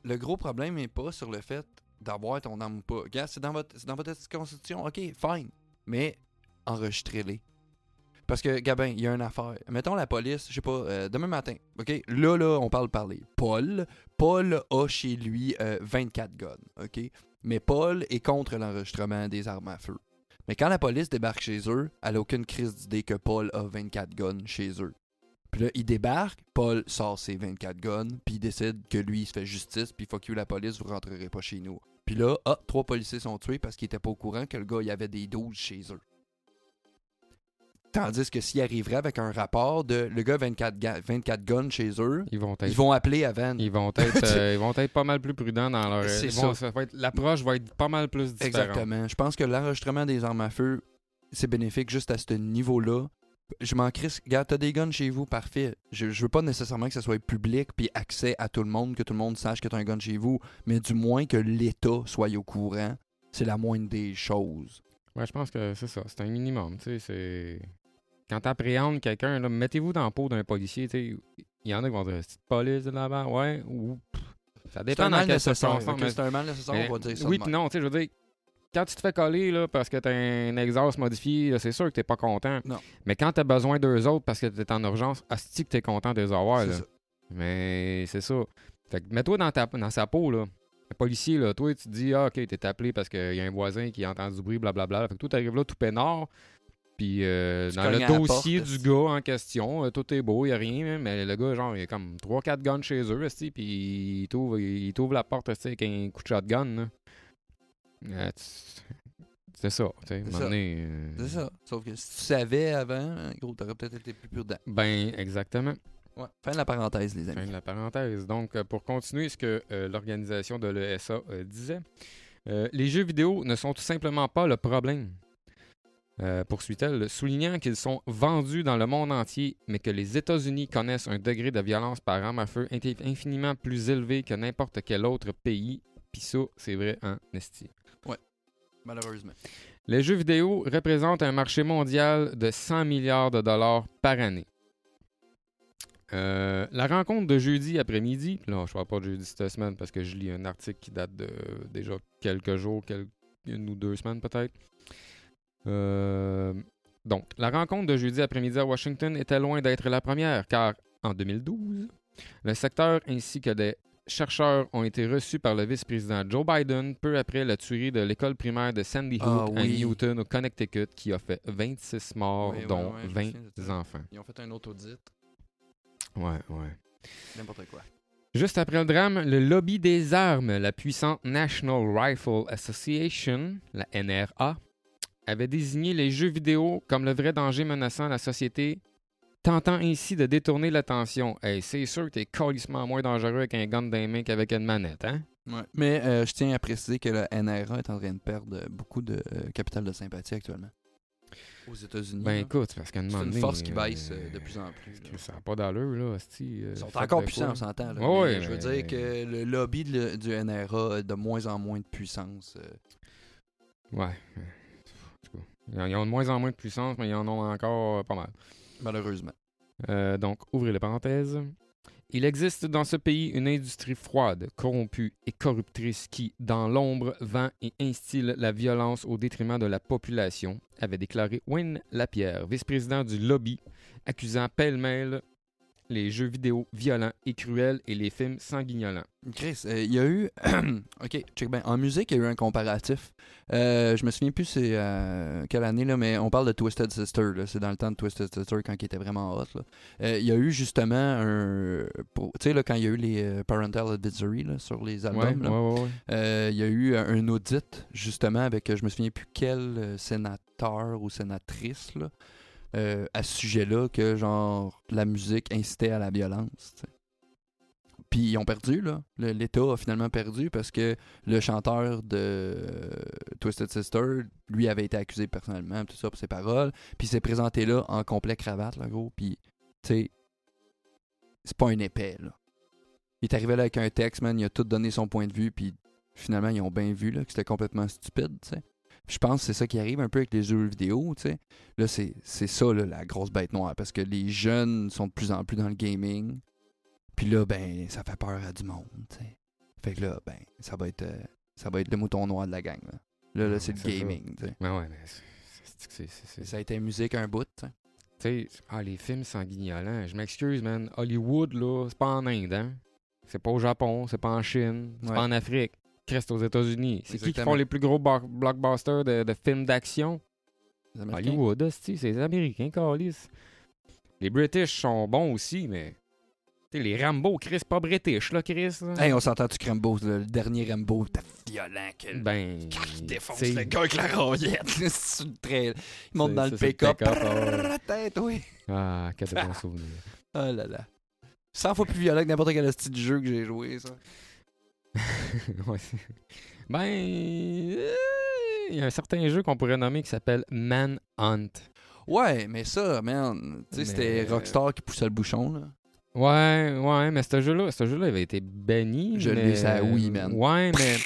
le gros problème est pas sur le fait d'avoir ton arme ou pas. C'est dans votre, c'est dans votre constitution, ok, fine. Mais enregistrez-les. Parce que, Gabin, il y a une affaire. Mettons la police, je sais pas, euh, demain matin, ok? Là, là, on parle parler. Paul, Paul a chez lui euh, 24 guns, ok? Mais Paul est contre l'enregistrement des armes à feu. Mais quand la police débarque chez eux, elle a aucune crise d'idée que Paul a 24 guns chez eux. Puis là, il débarque, Paul sort ses 24 guns, puis décide que lui, il se fait justice, puis fuck you la police, vous rentrerez pas chez nous. Puis là, ah, trois policiers sont tués parce qu'ils étaient pas au courant que le gars, il avait des 12 chez eux. Tandis que s'il arriverait avec un rapport de le gars 24, ga- 24 guns chez eux, Ils vont être, ils vont appeler Van. ils vont être, (laughs) euh, ils vont être pas mal plus prudents dans leur. L'approche va être pas mal plus différente. Exactement. Je pense que l'enregistrement des armes à feu, c'est bénéfique juste à ce niveau-là. Je m'en crisse. Regarde, t'as des guns chez vous, parfait. Je, je veux pas nécessairement que ça soit public puis accès à tout le monde, que tout le monde sache que t'as un gun chez vous, mais du moins que l'État soit au courant. C'est la moindre des choses. Ouais, je pense que c'est ça. C'est un minimum. Tu sais, c'est. Quand t'appréhendes quelqu'un, mettez-vous dans la peau d'un policier. Il y en a qui vont dire c'est police de là-bas, ouais, ou. pff, Ça dépend dans quelle circonstance. ok? mais- C'est un mal nécessaire, mais on va dire ça. oui, puis non, tu sais, je veux dire, quand tu te fais coller là, parce que t'as un exhaust modifié, c'est sûr que t'es pas content. Non. Mais quand t'as besoin d'eux autres parce que t'es en urgence, asti que t'es content de les avoir. Là. ça. Mais c'est ça. Fait que mets-toi dans, ta, dans sa peau, là. Un policier, là, toi, tu te dis, ah, ok, t'es appelé parce qu'il y a un voisin qui entend du bruit, blablabla. Fait que toi, t'arrives là tout peinard. Puis euh, dans le dossier porte, du gars en question, euh, tout est beau, il a rien, mais le gars, genre, il a comme 3-4 guns chez eux, puis il t'ouvre, il t'ouvre la porte avec un coup de shotgun. Euh, c'est ça, tu sais. C'est ça. euh, ça. Sauf que si tu savais avant, gros, t'aurais peut-être été plus prudent. Ben, exactement. Ouais. Fin de la parenthèse, les Fin amis. de la parenthèse. Donc, pour continuer ce que l'organisation de l'ESA disait, les jeux vidéo ne sont tout simplement pas le problème. Euh, poursuit-elle, soulignant qu'ils sont vendus dans le monde entier, mais que les États-Unis connaissent un degré de violence par arme à feu infiniment plus élevé que n'importe quel autre pays. Puis ça, c'est vrai en esti. Malheureusement. Les jeux vidéo représentent un marché mondial de 100 milliards de dollars par année. Euh, la rencontre de jeudi après-midi, là je parle pas de jeudi cette semaine parce que je lis un article qui date de déjà quelques jours, quelques, une ou deux semaines peut-être. Euh, donc, la rencontre de jeudi après-midi à Washington était loin d'être la première car en 2012, le secteur ainsi que des chercheurs ont été reçus par le vice-président Joe Biden peu après la tuerie de l'école primaire de Sandy Hook Ah à oui. Newton, au Connecticut, qui a fait 26 morts, Oui, dont oui, je me 20 souviens de ça. enfants. Ils ont fait un autre audit. Ouais, ouais. N'importe quoi. Juste après le drame, le lobby des armes, la puissante National Rifle Association, la NRA, avait désigné les jeux vidéo comme le vrai danger menaçant la société, tentant ainsi de détourner l'attention. Hey, c'est sûr que t'es colissement moins dangereux avec un gun dans les mains qu'avec une manette, hein? Ouais. Mais euh, je tiens à préciser que la NRA est en train de perdre euh, beaucoup de euh, capital de sympathie actuellement. Aux États-Unis. Ben là. écoute, parce qu'à un c'est une force qui baisse euh, de plus en plus. là. Ça n'a pas d'allure, là, euh, Ils sont encore puissants, on s'entend. je veux dire que le lobby de du NRA a de moins en moins de puissance. euh, Ouais. Ont- ils ont de moins en moins de puissance, mais ils en ont encore euh, pas mal. malheureusement. Euh, donc, ouvrez les parenthèses. Il existe dans ce pays une industrie froide, corrompue et corruptrice qui, dans l'ombre, vend et instille la violence au détriment de la population, avait déclaré Wayne Lapierre, vice-président du lobby, accusant pêle-mêle les jeux vidéo violents et cruels et les films sanguignolants. Chris, euh, il y a eu. (clears throat) ok, check bien. En musique, il y a eu un comparatif. Euh, je me souviens plus c'est euh, quelle année, là, mais on parle de Twisted Sister. là. C'est dans le temps de Twisted Sister quand il était vraiment hot. là. Euh, il y a eu justement un. Tu sais, là, quand il y a eu les Parental Advisory là, sur les albums, ouais, là, ouais, ouais. il y a eu un, audit justement avec, je me souviens plus quel sénateur ou sénatrice là, euh, à ce sujet-là que genre la musique incitait à la violence. Puis ils ont perdu là. L'État a finalement perdu parce que le chanteur de euh, Twisted Sister, lui avait été accusé personnellement, tout ça pour ses paroles. Puis il s'est présenté là en complet cravate là gros. Puis tu sais, c'est pas un épais là. Il est arrivé là avec un texte, man, il a tout donné son point de vue, puis finalement, ils ont bien vu là, que c'était complètement stupide, tu sais. Je pense que c'est ça qui arrive un peu avec les jeux vidéo, tu sais. Là, c'est c'est ça, là, la grosse bête noire, parce que les jeunes sont de plus en plus dans le gaming. Puis là, ben, ça fait peur à du monde, tu sais. Fait que là, ben, ça va être, euh, ça va être le mouton noir de la gang, là. Là, c'est le gaming, tu sais. Ouais, ouais, mais c'est- c'est- c'est- c'est- c'est- Ça a été musique un bout, tu sais. Ah, les films sanguignolants, je m'excuse, man. Hollywood, là, c'est pas en Inde, hein. C'est pas au Japon, c'est pas en Chine, c'est Ouais. pas en Afrique. Christ, aux États-Unis. C'est qui qui font les plus gros blockbusters de, de films d'action? Les Américains. Hollywood, c'est les Américains, câlisse. Les British sont bons aussi, mais. Tu sais, les Rambo, Chris, pas British, là, Chris. là. Hey, on s'entend-tu que Rambo, le, dernier Rambo, t'as violent que ben. il défonce t'sais, le gars avec la très... Il monte dans le pick-up. ah. La tête, oui. Ah, quel bon (laughs) souvenir. Oh là là. 100 fois plus violent que n'importe quel style de jeu que j'ai joué, ça. (laughs) Ben. euh, Il y a un certain jeu qu'on pourrait nommer qui s'appelle Manhunt. Ouais, mais ça, man, tu sais, c'était Rockstar qui poussait le bouchon, là. Ouais, ouais, mais ce jeu-là, ce jeu-là avait été banni. Je mais- l'ai, ça, oui, man. Ouais, mais.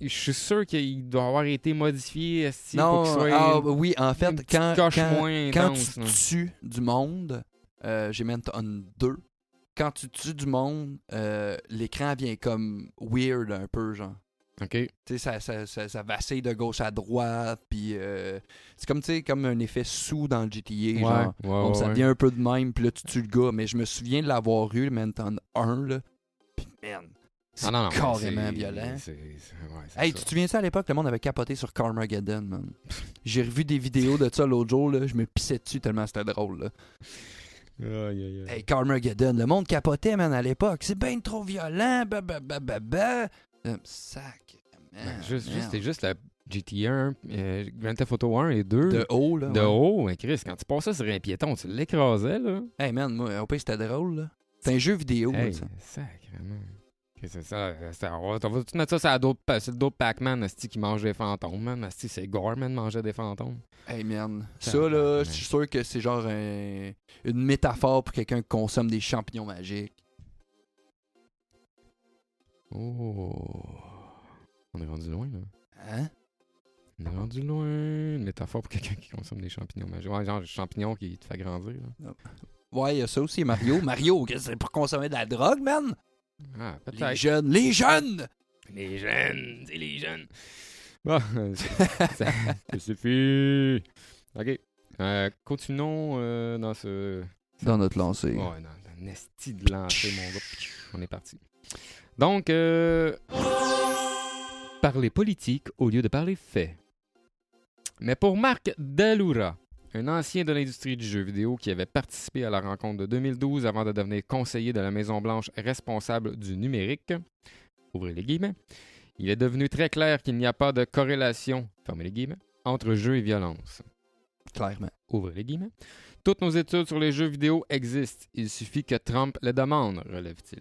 Je suis sûr qu'il doit avoir été modifié pour Non, qu'il soit ah, oui, en fait, quand, quand, moins quand intense. tu là. tues du monde, euh, j'ai Manhunt 2, quand tu tues du monde, euh, l'écran vient comme weird un peu, genre. Ok. Tu sais, ça, ça, ça, ça vacille de gauche à droite, puis euh, c'est comme, tu sais, comme un effet sous dans le GTA, Ouais, genre. ouais, ouais, ça devient un peu de même, puis là, tu tues le gars. Mais je me souviens de l'avoir eu, le Manton 1, là. Puis, man, c'est Ah, non, carrément violent. c'est- c'est- Hey, ça. tu te souviens ça à l'époque? Le monde avait capoté sur Carmageddon, man? (laughs) J'ai revu des vidéos de ça l'autre jour, là. Je me pissais dessus tellement c'était drôle, là. Aïe. Hey, Carmageddon, le monde capotait, man, à l'époque. C'est bien trop violent, bah, bah, bah, bah, bah. Sac. Ben, juste, juste, c'est juste la GTA 1, euh, Grand Theft Auto 1 et 2. De haut, là. De ouais. haut, mais Chris, quand tu passais sur un piéton, tu l'écrasais, là. Hey, man, moi, au pire, c'était drôle, là. C'est un jeu vidéo, Hey, ça. sacrément. C'est ça? ça on va, tout mettre ça sur d'autres sur le dos de Pac-Man, esti, qui mange des fantômes, man. C'est gore, man, manger des fantômes. Hey man, ça là, je suis sûr que c'est genre un- une métaphore pour quelqu'un qui consomme des champignons magiques. Oh. On est rendu loin, là. Hein? On est rendu loin. Une métaphore pour quelqu'un qui consomme des champignons magiques. Ouais, genre, des champignons qui te fait grandir, là. Ouais, il y a ça aussi, Mario. Mario, c'est pour consommer de la drogue, man? Ah, Les jeunes, les jeunes! Les jeunes, c'est les jeunes. Bon, (laughs) ça, ça- ça suffit. OK. Euh, continuons euh, dans ce... Dans notre lancée. Ouais, dans un esti de lancer, mon gars. On est parti. Donc, euh, parler politique au lieu de parler fait. Mais pour Marc Dalura, un ancien de l'industrie du jeu vidéo qui avait participé à la rencontre de 2012 avant de devenir conseiller de la Maison-Blanche responsable du numérique, ouvrez les guillemets, il est devenu très clair qu'il n'y a pas de corrélation, fermez les guillemets, entre jeu et violence. Clairement. Ouvrez les guillemets. Toutes nos études sur les jeux vidéo existent. Il suffit que Trump les demande, relève-t-il.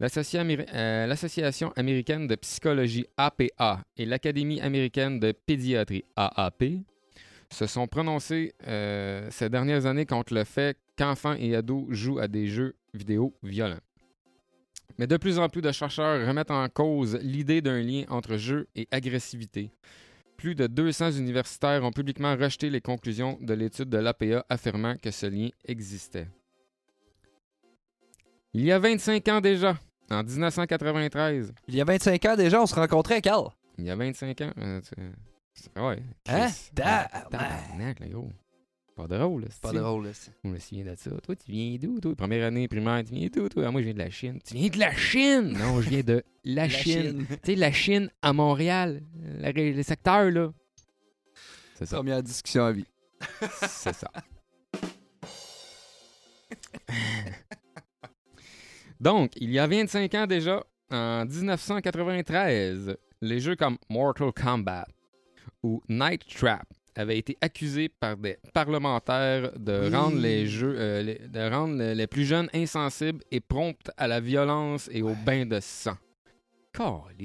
Euh, L'Association américaine de psychologie APA et l'Académie américaine de pédiatrie AAP se sont prononcés euh, ces dernières années contre le fait qu'enfants et ados jouent à des jeux vidéo violents. Mais de plus en plus de chercheurs remettent en cause l'idée d'un lien entre jeu et agressivité. Plus de 200 universitaires ont publiquement rejeté les conclusions de l'étude de l'APA affirmant que ce lien existait. Il y a 25 ans déjà, en 1993, Il y a 25 ans déjà, on se rencontrait, Carl. il y a 25 ans, euh, tu- ouais. Hein? Tabarnak. Là, gros. Pas drôle, Pas c'est-tu? drôle, là. c'est- Je me souviens de ça. Toi, tu viens d'où, toi? Première année primaire, tu viens d'où, toi? Ah, moi, je viens de la Chine. Tu viens de la Chine? (laughs) Non, je viens de la, La Chine. Chine. Tu sais, la Chine à Montréal, la le secteur, là. C'est ça. Première discussion à vie. C'est ça. (laughs) (laughs) Donc, il y a 25 ans déjà, en 1993, les jeux comme Mortal Kombat ou Night Trap avaient été accusés par des parlementaires de Oui. rendre les jeux, euh, les- de rendre les, les plus jeunes insensibles et promptes à la violence et au bain de sang.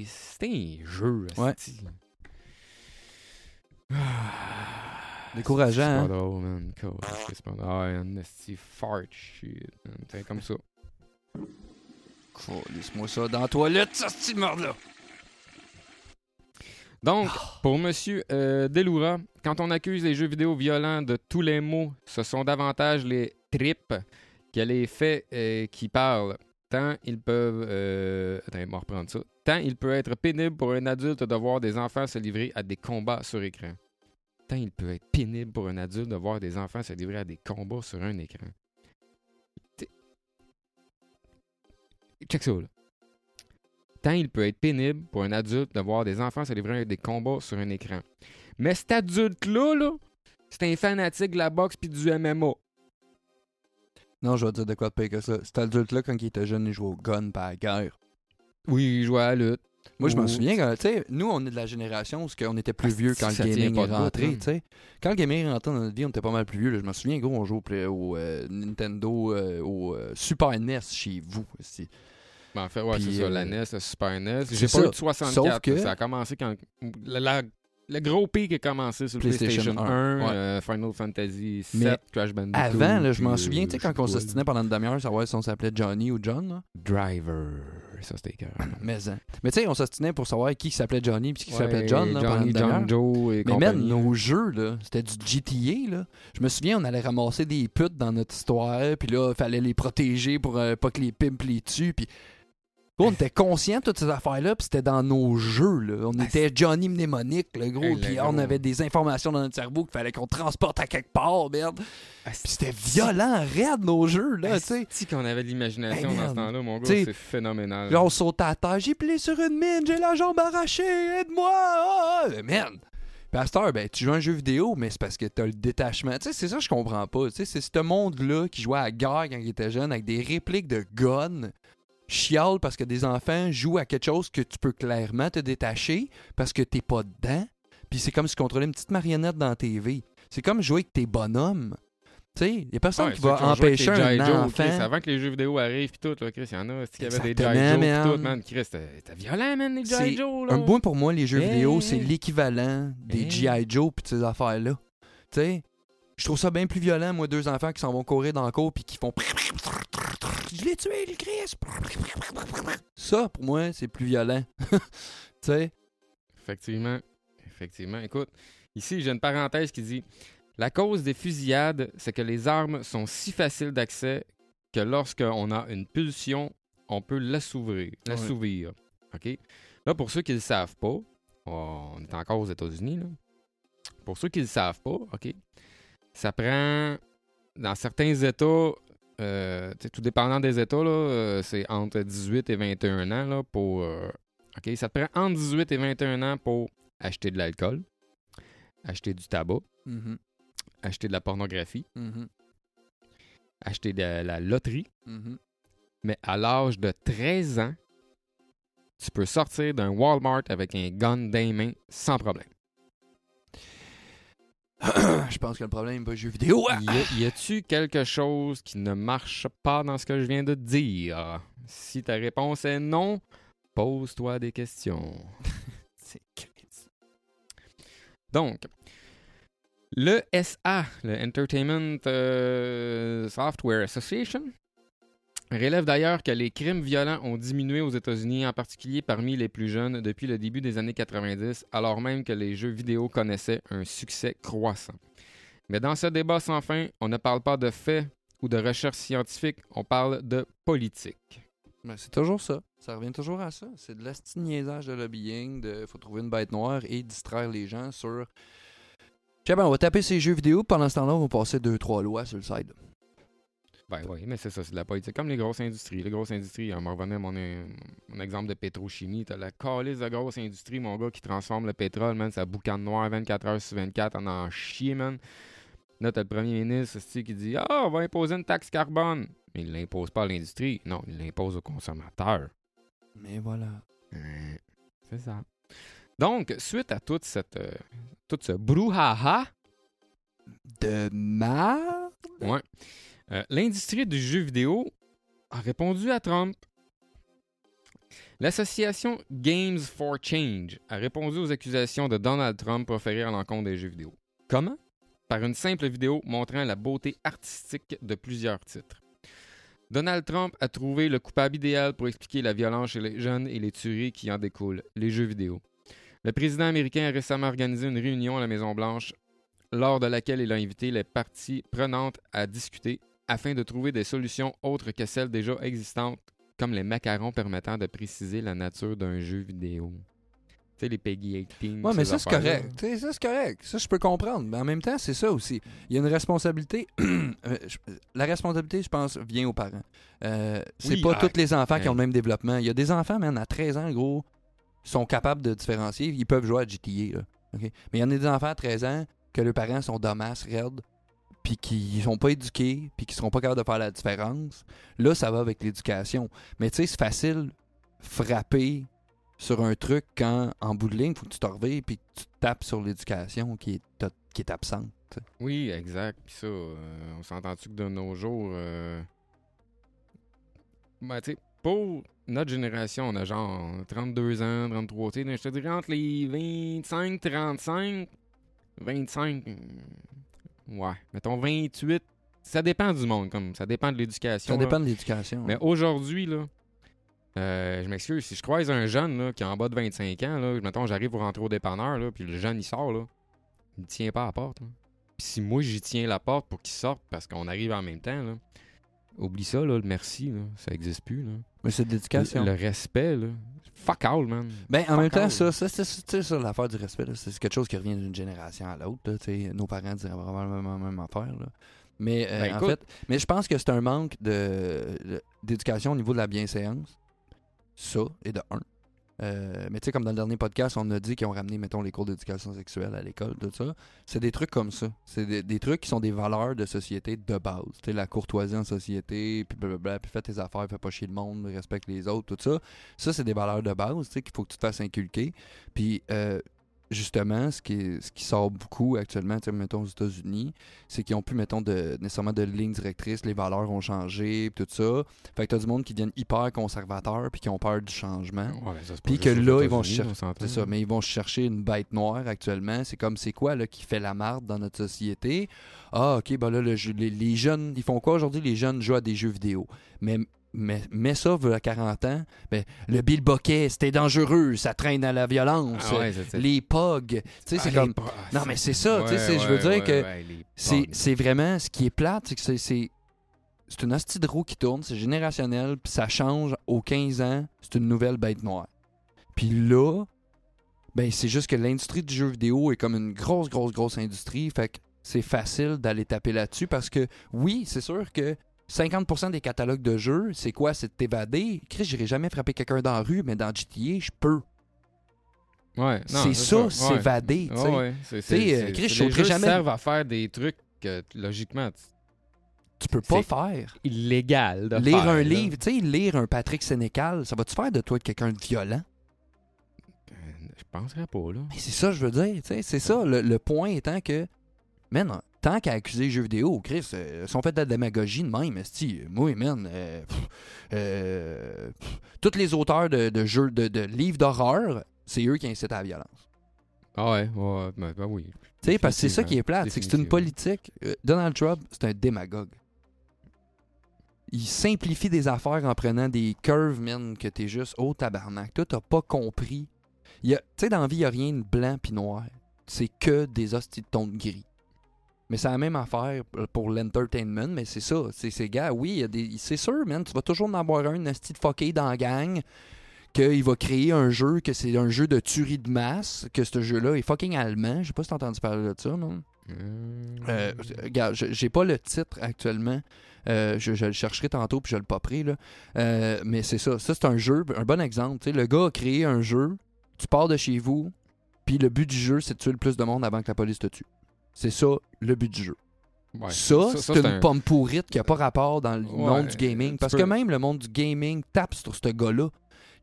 C'était un jeu, Ouais. esti. Décourageant, C'est hein? pas drôle, man. C'est pas drôle. Ah, fart shit. C'est comme ça. Laisse-moi ça dans la toilette, ça, ce merde là Donc, pour Monsieur euh, Deloura, quand on accuse les jeux vidéo violents de tous les mots, ce sont davantage les tripes que les faits euh, qui parlent. Tant ils peuvent... Euh... Attends, on va reprendre ça. Tant il peut être pénible pour un adulte de voir des enfants se livrer à des combats sur écran. Tant il peut être pénible pour un adulte de voir des enfants se livrer à des combats sur un écran. Check ça, là. Tant il peut être pénible pour un adulte de voir des enfants se livrer à des combats sur un écran. Mais cet adulte-là, là, c'est un fanatique de la boxe puis du MMA. Non, je vais te dire de quoi de pire que ça. Cet adulte-là, quand il était jeune, il jouait au gun pas à la guerre. Oui, il jouait à la lutte. Moi, je m'en Ou- souviens, quand, tu sais, nous, on est de la génération où on était plus Ah, vieux quand le gaming est rentré, hein. tu sais. Quand le gaming est rentré dans notre vie, on était pas mal plus vieux. là. Je me souviens, gros, on jouait au, euh, Nintendo, euh, au euh, Super NES chez vous. aussi. Ben, en fait, ouais, c'est ça, euh, la NES, le Super NES. J'ai pas eu de 64. Sauf que- Ça a commencé quand. la- la- le gros pic a commencé sur le PlayStation PlayStation 1, 1, ouais. euh, Final Fantasy 7, Mais Crash Bandicoot. Avant, là, je m'en souviens, euh, tu sais, je quand on s'ostinait pendant une demi-heure, savoir si on s'appelait Johnny ou John, là. Driver. Ça, c'était écœurant. (clears throat) Mais, hein. mais tu sais, on s'ostinait pour savoir qui s'appelait Johnny puis qui s'appelait Ouais, John, là, pendant Johnny. John Joe et Mais même nos jeux, là, c'était du GTA, là. Je me souviens, on allait ramasser des putes dans notre histoire, puis là, fallait les protéger pour euh, pas que les pimps les tuent, puis... Gros, on était conscients de toutes ces affaires-là, puis c'était dans nos jeux, là. On Ah, était Johnny Mnémonique, le gros, puis on avait des informations dans notre cerveau qu'il fallait qu'on transporte à quelque part, merde. Ah, Puis c'était violent, raide, nos jeux, là, tu sais. Si qu'on avait de l'imagination Hey, dans ce temps-là, mon gars, c'est phénoménal. Là, on saute à terre, j'ai plié sur une mine, j'ai la jambe arrachée, aide-moi! Ah, ah. Merde! Puis à cette heure, ben, tu joues à un jeu vidéo, mais c'est parce que t'as le détachement. Tu sais, c'est ça que je comprends pas. Tu sais, c'est ce monde-là qui jouait à la guerre quand il était jeune avec des répliques de guns, chiale parce que des enfants jouent à quelque chose que tu peux clairement te détacher parce que t'es pas dedans. Puis c'est comme si tu contrôlais une petite marionnette dans la TV. C'est comme jouer avec tes bonhommes. Tu sais, y a personne Ouais, qui va empêcher un. Joe, enfant. Chris, avant que les jeux vidéo arrivent pis tout, là, Chris, il y en a, c'est qu'il y avait des G.I. Joe tout, man. Chris, c'était violent, man, les G.I. Joe, là. Un point pour moi, les jeux Hey, vidéo, hey, c'est hey. l'équivalent des. G.I. Joe pis de ces affaires-là. Tu sais, je trouve ça bien plus violent, moi, deux enfants qui s'en vont courir dans le cours puis qui font. Je l'ai tué, le Chris! Ça, pour moi, c'est plus violent. (laughs) tu sais, Effectivement. Effectivement. Écoute, ici, j'ai une parenthèse qui dit La cause des fusillades, c'est que les armes sont si faciles d'accès que lorsqu'on a une pulsion, on peut l'assouvir. L'assouvir. OK? Là, pour ceux qui ne le savent pas, on est encore aux États-Unis, là. Pour ceux qui ne le savent pas, OK? Ça prend, dans certains États, euh, tout dépendant des États, euh, c'est entre 18 et 21 ans là, pour. euh, OK? Ça te prend entre 18 et 21 ans pour acheter de l'alcool, acheter du tabac, Mhm, acheter de la pornographie, mhm, acheter de la loterie. mhm. Mais à l'âge de 13 ans, tu peux sortir d'un Walmart avec un gun dans les mains sans problème. (clears throat) je pense que le problème, pas le jeu vidéo. Ah! Y a-tu quelque chose qui ne marche pas dans ce que je viens de dire? Si ta réponse est non, pose-toi des questions. (laughs) C'est. Donc, le SA, le Entertainment euh, Software Association, relève d'ailleurs que les crimes violents ont diminué aux États-Unis, en particulier parmi les plus jeunes, depuis le début des années 90, alors même que les jeux vidéo connaissaient un succès croissant. Mais dans ce débat sans fin, on ne parle pas de faits ou de recherches scientifiques, on parle de politique. Ben, c'est toujours ça. Ça revient toujours à ça. C'est de l'asti niaisage de lobbying, de faut trouver une bête noire et distraire les gens sur. Je sais pas, on va taper ces jeux vidéo, pendant ce temps-là, on va passer deux, trois lois sur le side. Ben oui, mais c'est ça, c'est de la politique. Comme les grosses industries. Les grosses industries, on me revenait à mon, mon exemple de pétrochimie. T'as la calice de grosse industrie, mon gars, qui transforme le pétrole, man, ça boucan noir 24 heures sur 24, on en chie, man. Là, t'as le premier ministre c'est-tu, qui dit Ah, on va imposer une taxe carbone. Mais il l'impose pas à l'industrie. Non, il l'impose aux consommateurs. Mais voilà. Euh, C'est ça. Donc, suite à toute cette, euh, tout ce brouhaha, De ma. Ouais. Euh, L'industrie du jeu vidéo a répondu à Trump. L'association Games for Change a répondu aux accusations de Donald Trump proférées à l'encontre des jeux vidéo. Comment? Par une simple vidéo montrant la beauté artistique de plusieurs titres. Donald Trump a trouvé le coupable idéal pour expliquer la violence chez les jeunes et les tueries qui en découlent, les jeux vidéo. Le président américain a récemment organisé une réunion à la Maison-Blanche lors de laquelle il a invité les parties prenantes à discuter afin de trouver des solutions autres que celles déjà existantes, comme les macarons permettant de préciser la nature d'un jeu vidéo. Tu sais, les Peggy 18. Ouais, mais ça, c'est correct. Tu sais, ça, c'est correct. Ça, je peux comprendre. Mais en même temps, c'est ça aussi. Il y a une responsabilité. (clears throat) euh, la responsabilité, je pense, vient aux parents. Euh, c'est Oui, pas ah, tous les enfants qui ouais. ont le même développement. Il y a des enfants, man, à 13 ans, gros, sont capables de différencier. Ils peuvent jouer à GTA. Là. Mais il y en a des enfants à 13 ans que leurs parents sont dommages, raides, puis qui sont pas éduqués, puis qui seront pas capables de faire la différence. Là, ça va avec l'éducation. Mais tu sais, c'est facile frapper sur un truc quand, en bout de ligne, faut que tu te revives puis tu tapes sur l'éducation qui est, qui est absente. Oui, exact. Puis ça, euh, on s'entend-tu que de nos jours. euh, Ben, tu sais, pour notre génération, on a genre 32 ans, 33, tu je te dirais entre les 25, 35, 25. Ouais, mettons 28. Ça dépend du monde, comme ça dépend de l'éducation. Ça là. dépend de l'éducation. Mais aujourd'hui, là, euh, je m'excuse, si je croise un jeune là, qui est en bas de 25 ans, là, mettons, j'arrive pour rentrer au dépanneur, là, puis le jeune, il sort, là, il ne tient pas à la porte. là. Puis si moi, j'y tiens la porte pour qu'il sorte parce qu'on arrive en même temps, là, oublie ça, là, le merci, là, ça n'existe plus. Là. Mais c'est de l'éducation. Le, le respect, là, fuck all, man. Ben, en Fuck même temps, all. ça, ça, c'est- ça, l'affaire du respect, c'est quelque chose qui revient d'une génération à l'autre. Nos parents diraient probablement la même affaire. là. Mais euh, Ben, en écoute. fait, mais je pense que c'est un manque de de- d'éducation au niveau de la bienséance. Ça, et de un. Euh, mais tu sais, comme dans le dernier podcast, on a dit qu'ils ont ramené, mettons, les cours d'éducation sexuelle à l'école, tout ça. C'est des trucs comme ça. C'est des, trucs qui sont des valeurs de société de base. Tu sais, la courtoisie en société, puis blablabla, puis fais tes affaires, fais pas chier le monde, respecte les autres, tout ça. Ça, c'est des valeurs de base, tu sais, qu'il faut que tu te fasses inculquer. Puis, euh, justement, ce qui, est- ce qui sort beaucoup actuellement, mettons aux États-Unis, c'est qu'ils ont plus, mettons, de, nécessairement de ligne directrice, les valeurs ont changé, tout ça. Fait que t'as du monde qui deviennent hyper conservateurs, puis qui ont peur du changement. Pas Puis que là, ils vont chercher-. C'est ça, mais ils vont chercher une bête noire actuellement. C'est comme, c'est quoi là, qui fait la marde dans notre société? Ah, ok, ben là, le jeu- les, les jeunes, ils font quoi aujourd'hui? Les jeunes jouent à des jeux vidéo. Mais, mais, mais ça, à 40 ans, ben, le Bill Bokeh, c'était dangereux, ça traîne à la violence. Ah ouais, Les POG, tu sais, Ah, c'est comme... pro- Non, mais c'est ça, tu sais, Ouais, c'est- je veux dire que c'est vraiment ce qui est plate, c'est que c'est- c'est c'est une hostie de roue qui tourne, c'est générationnel, puis ça change aux 15 ans, c'est une nouvelle bête noire. Puis là, ben c'est juste que l'industrie du jeu vidéo est comme une grosse, grosse, grosse industrie, fait que c'est facile d'aller taper là-dessus parce que oui, c'est sûr que 50% des catalogues de jeux, c'est quoi? C'est de t'évader? Chris, j'irai jamais frapper quelqu'un dans la rue, mais dans GTA, je peux. Ouais, non, c'est ça, s'évader. Ouais, Tu sais, euh, Chris, je les jamais- servent à faire des trucs que, logiquement, tu- peux pas faire. illégal de lire faire, un là. livre, tu sais, lire un Patrick Sénécal, ça va-tu faire de toi quelqu'un de violent? Euh, Je penserais pas, là. Mais c'est ça, je veux dire, tu sais, c'est ça. Le, le point étant que, man, tant qu'à accuser les jeux vidéo, Chris, euh, ils sont fait de la démagogie de même, esti. Moi, man, euh, pff, euh, pff, tous les auteurs de, de jeux, de, de livres d'horreur, c'est eux qui incitent à la violence. Ah ouais, ouais, ben, ben oui. Tu sais, parce que c'est ça qui est plate, c'est que c'est une politique. Euh, Donald Trump, c'est un démagogue. Il simplifie des affaires en prenant des curves, man, que t'es juste au tabarnak. Toi, t'as pas compris. Tu sais, dans la vie, il n'y a rien de blanc puis noir. C'est que des hosties de tons de gris. Mais c'est la même affaire pour l'entertainment, mais c'est ça. C'est ces gars, oui. C'est sûr, man, tu vas toujours en avoir un, un de fucké dans la gang, qu'il va créer un jeu, que c'est un jeu de tuerie de masse, que ce jeu-là est fucking allemand. Je sais pas si t'as entendu parler de ça, non? Euh, Euh, regarde, j'ai pas le titre actuellement. Euh, je, je le chercherai tantôt puis je le popperai. Là. Euh, mais c'est ça. Ça, c'est un jeu, un bon exemple. Tu sais, le gars a créé un jeu, tu pars de chez vous, puis le but du jeu, c'est de tuer le plus de monde avant que la police te tue. C'est ça, le but du jeu. ouais. ça, c'est une un- pomme pourrite qui a pas rapport dans le Ouais, monde du gaming. Parce peux- que même le monde du gaming tape sur ce gars-là.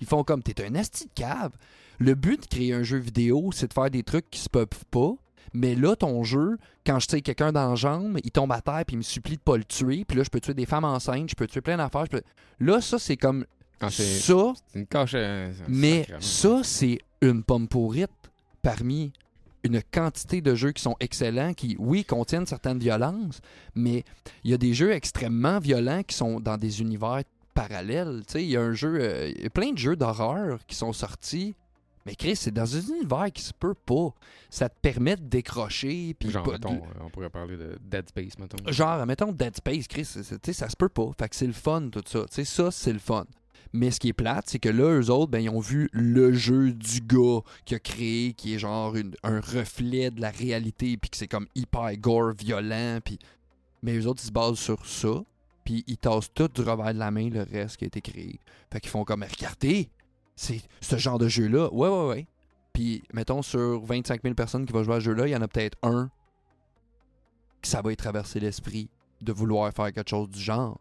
Ils font comme, t'es un asti de cave. Le but de créer un jeu vidéo, c'est de faire des trucs qui se peuvent pas. Mais là, ton jeu, quand je tire quelqu'un dans la jambe, il tombe à terre puis il me supplie de pas le tuer. Puis là, je peux tuer des femmes enceintes, je peux tuer plein d'affaires. peux- Là, ça, c'est comme Ah, ça. une coche. euh, Mais sacrément. ça, c'est une pomme pourrite parmi une quantité de jeux qui sont excellents, qui, oui, contiennent certaines violences, mais il y a des jeux extrêmement violents qui sont dans des univers parallèles. Tu sais, il y a un jeu, euh, il y a plein de jeux d'horreur qui sont sortis, Mais Chris, c'est dans un univers qui se peut pas. Ça te permet de décrocher. Puis Genre, mettons, euh, on pourrait parler de Dead Space, mettons. Genre, mettons Dead Space, Chris, ça se peut pas. Fait que c'est le fun, tout ça. Tu sais, ça, c'est le fun. Mais ce qui est plate, c'est que là, eux autres, ben, ils ont vu le jeu du gars qui a créé, qui est genre une- un reflet de la réalité, puis que c'est comme hyper gore, violent, puis... Mais eux autres, ils se basent sur ça, puis ils tassent tout du revers de la main le reste qui a été créé. Fait qu'ils font comme, regardez, c'est ce genre de jeu-là. Ouais, ouais, ouais. Puis, mettons, sur 25 000 personnes qui vont jouer à ce jeu-là, il y en a peut-être un que ça va y traverser l'esprit de vouloir faire quelque chose du genre.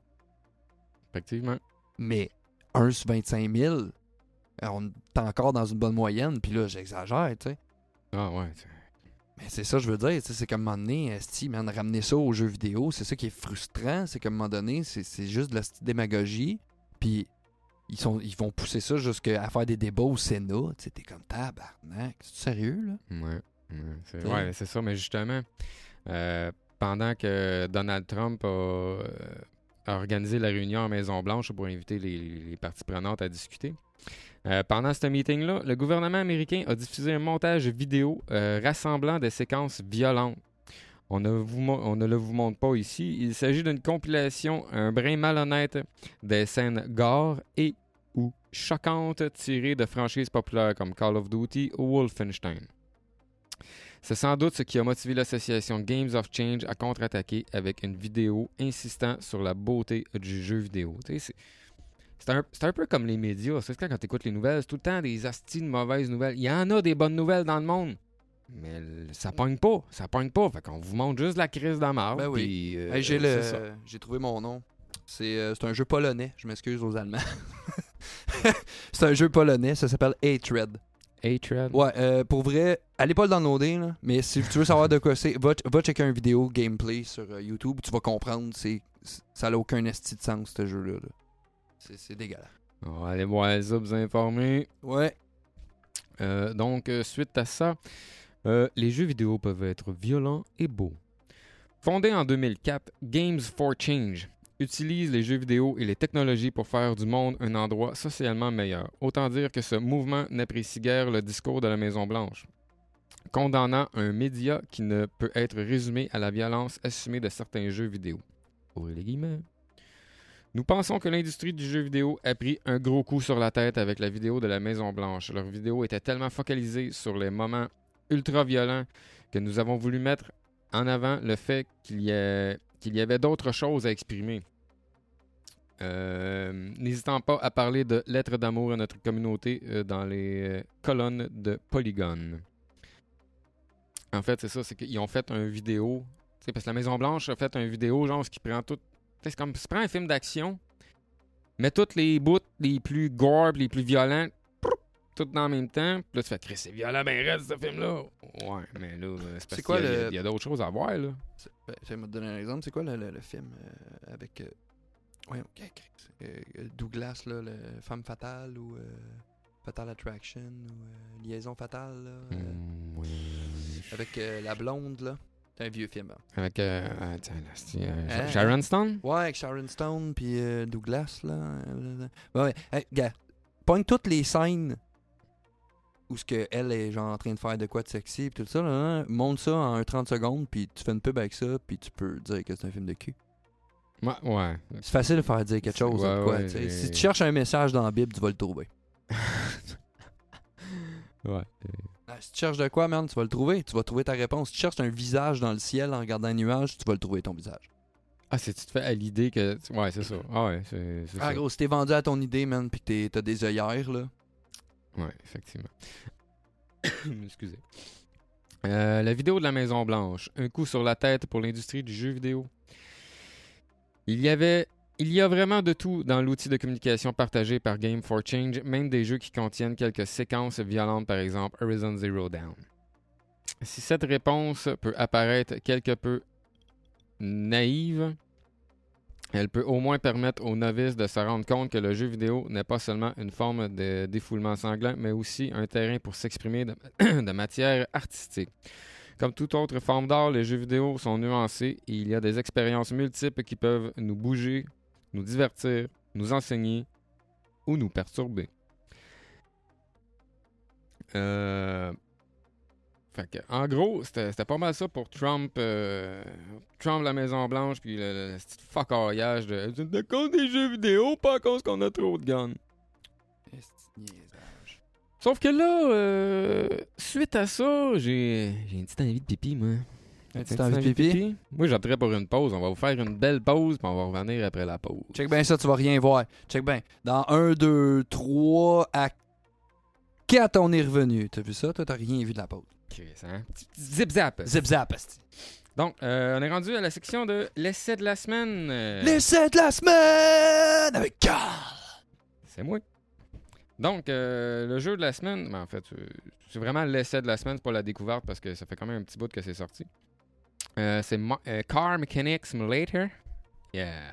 Effectivement. Mais 1 sur 25 000, on est encore dans une bonne moyenne, puis là, j'exagère, tu sais. Ah ouais. c'est- Mais c'est ça, je veux dire, c'est comme un moment donné, man, ramener ça aux jeux vidéo, c'est ça qui est frustrant, c'est qu'à un moment donné, c'est juste de la démagogie, puis ils, sont, ils vont pousser ça jusqu'à faire des débats au Sénat, tu sais, t'es comme tabarnak, c'est sérieux, là? Ouais. Ouais, c'est T'sais. ouais, c'est ça, mais justement, euh, pendant que Donald Trump a, euh, a organisé la réunion à Maison-Blanche pour inviter les, parties prenantes à discuter, euh, pendant ce meeting-là, le gouvernement américain a diffusé un montage vidéo euh, rassemblant des séquences violentes. On ne, vous, on ne le vous montre pas ici. Il s'agit d'une compilation un brin malhonnête des scènes gore et ou choquantes tirées de franchises populaires comme Call of Duty ou Wolfenstein. C'est sans doute ce qui a motivé l'association Games of Change à contre-attaquer avec une vidéo insistant sur la beauté du jeu vidéo. C'est- un, peu comme les médias. C'est quand tu écoutes les nouvelles, c'est tout le temps des astis de mauvaises nouvelles. Il y en a des bonnes nouvelles dans le monde. Mais ça pogne pas. Ça pogne pas. Fait qu'on vous montre juste la crise de la. Ben oui. euh, Hey, j'ai le, trouvé mon nom. C'est euh, c'est un jeu polonais. Je m'excuse aux Allemands. (laughs) c'est un jeu polonais. Ça s'appelle Hatred. Ouais, euh, pour vrai, allez pas le downloader, là, mais si tu veux savoir de quoi c'est, va, va checker une vidéo gameplay sur euh, YouTube. Tu vas comprendre. C'est, ça n'a aucun esti de sens, ce jeu-là. là. C'est, c'est dégueulasse. On va aller voir ça, vous informer. Ouais. Euh, donc, suite à ça, les jeux vidéo peuvent être violents et beaux. Fondé en 2004, Games for Change utilise les jeux vidéo et les technologies pour faire du monde un endroit socialement meilleur. Autant dire que ce mouvement n'apprécie guère le discours de la Maison-Blanche, condamnant un média qui ne peut être résumé à la violence assumée de certains jeux vidéo. Ouvrez les guillemets. Nous pensons que l'industrie du jeu vidéo a pris un gros coup sur la tête avec la vidéo de la Maison Blanche. Leur vidéo était tellement focalisée sur les moments ultra violents que nous avons voulu mettre en avant le fait qu'il y, a- qu'il y avait d'autres choses à exprimer. Euh, N'hésitant pas à parler de lettres d'amour à notre communauté euh, dans les euh, colonnes de Polygone. En fait, c'est ça, c'est qu'ils ont fait un vidéo. tu Parce que la Maison Blanche a fait un vidéo, genre, ce qui prend tout. tu C'est comme, se prend un film d'action, met toutes les bouts les plus gore, les plus violents, tout dans le même temps. Puis là, tu fais, Chris, c'est violent, ben reste ce film-là. Ouais, mais là, c'est quoi qu'il y a- le- il a, d'autres choses à voir, là. Ben, je vais me donner un exemple. C'est quoi le, le- le film euh, avec. Euh, voyons, qu'est- qu'est- euh, Douglas, là, le Femme Fatale ou euh, Fatal Attraction ou euh, Liaison Fatale, là, euh, Mm, oui. avec euh, la blonde, là. C'est un vieux film. hein. Avec, euh, ah, tiens, là, c'est, euh, Hein? Sharon Stone? Ouais, avec Sharon Stone puis euh, Douglas, là. euh, Ouais, ouais. Hey, gars, pogne toutes les scènes où ce que elle est genre en train de faire de quoi de sexy puis tout ça, là, hein, monte ça en un 30 secondes puis tu fais une pub avec ça puis tu peux dire que c'est un film de cul. Ouais, ouais. C'est facile de faire dire quelque chose. Ouais, quoi, ouais, Si tu cherches un message dans la Bible, tu vas le trouver. (laughs) ouais. Ah, si tu cherches de quoi, man, tu vas le trouver. Tu vas trouver ta réponse. Si tu cherches un visage dans le ciel en regardant un nuage, tu vas le trouver, ton visage. Ah, c'est tu te fais à l'idée que. Ouais, c'est ça. Ah, ouais, c'est, c'est Ah, ça. gros, si t'es vendu à ton idée, man, pis que t'es- t'as des œillères, là. Ouais, effectivement. (coughs) Excusez. Euh, la vidéo de la Maison Blanche. Un coup sur la tête pour l'industrie du jeu vidéo. Il y avait. Il y a vraiment de tout dans l'outil de communication partagé par Game for Change, même des jeux qui contiennent quelques séquences violentes, par exemple Horizon Zero Dawn. Si cette réponse peut apparaître quelque peu naïve, elle peut au moins permettre aux novices de se rendre compte que le jeu vidéo n'est pas seulement une forme de défoulement sanglant, mais aussi un terrain pour s'exprimer de, (clears throat) matière artistique. Comme toute autre forme d'art, les jeux vidéo sont nuancés et il y a des expériences multiples qui peuvent nous bouger, nous divertir, nous enseigner ou nous perturber. Euh, Fait que, en gros, c'était pas mal ça pour Trump, euh, Trump la Maison Blanche, puis le, le, petit fuckaillage de de cause des jeux vidéo, pas à cause qu'on a trop de guns. Sauf que là, euh, suite à ça, j'ai j'ai une petite envie de pipi, moi. Un Une petit petite envie de pipi? Moi, j'opterais pour une pause. On va vous faire une belle pause, puis on va revenir après la pause. Check bien ça, tu vas rien voir. Check bien. Dans 1, 2, 3, à 4, on est revenu. T'as vu ça? Toi, t'as rien vu de la pause. Chris, hein? Zip-zap. Zip zap, esti. Donc, euh, on est rendu à la section de l'essai de la semaine. Euh, L'essai de la semaine avec Carl. C'est moi. Donc, euh, le jeu de la semaine, ben, en fait, c'est vraiment l'essai de la semaine, c'est pas la découverte parce que ça fait quand même un petit bout que c'est sorti. C'est Car Mechanic Simulator. Yeah.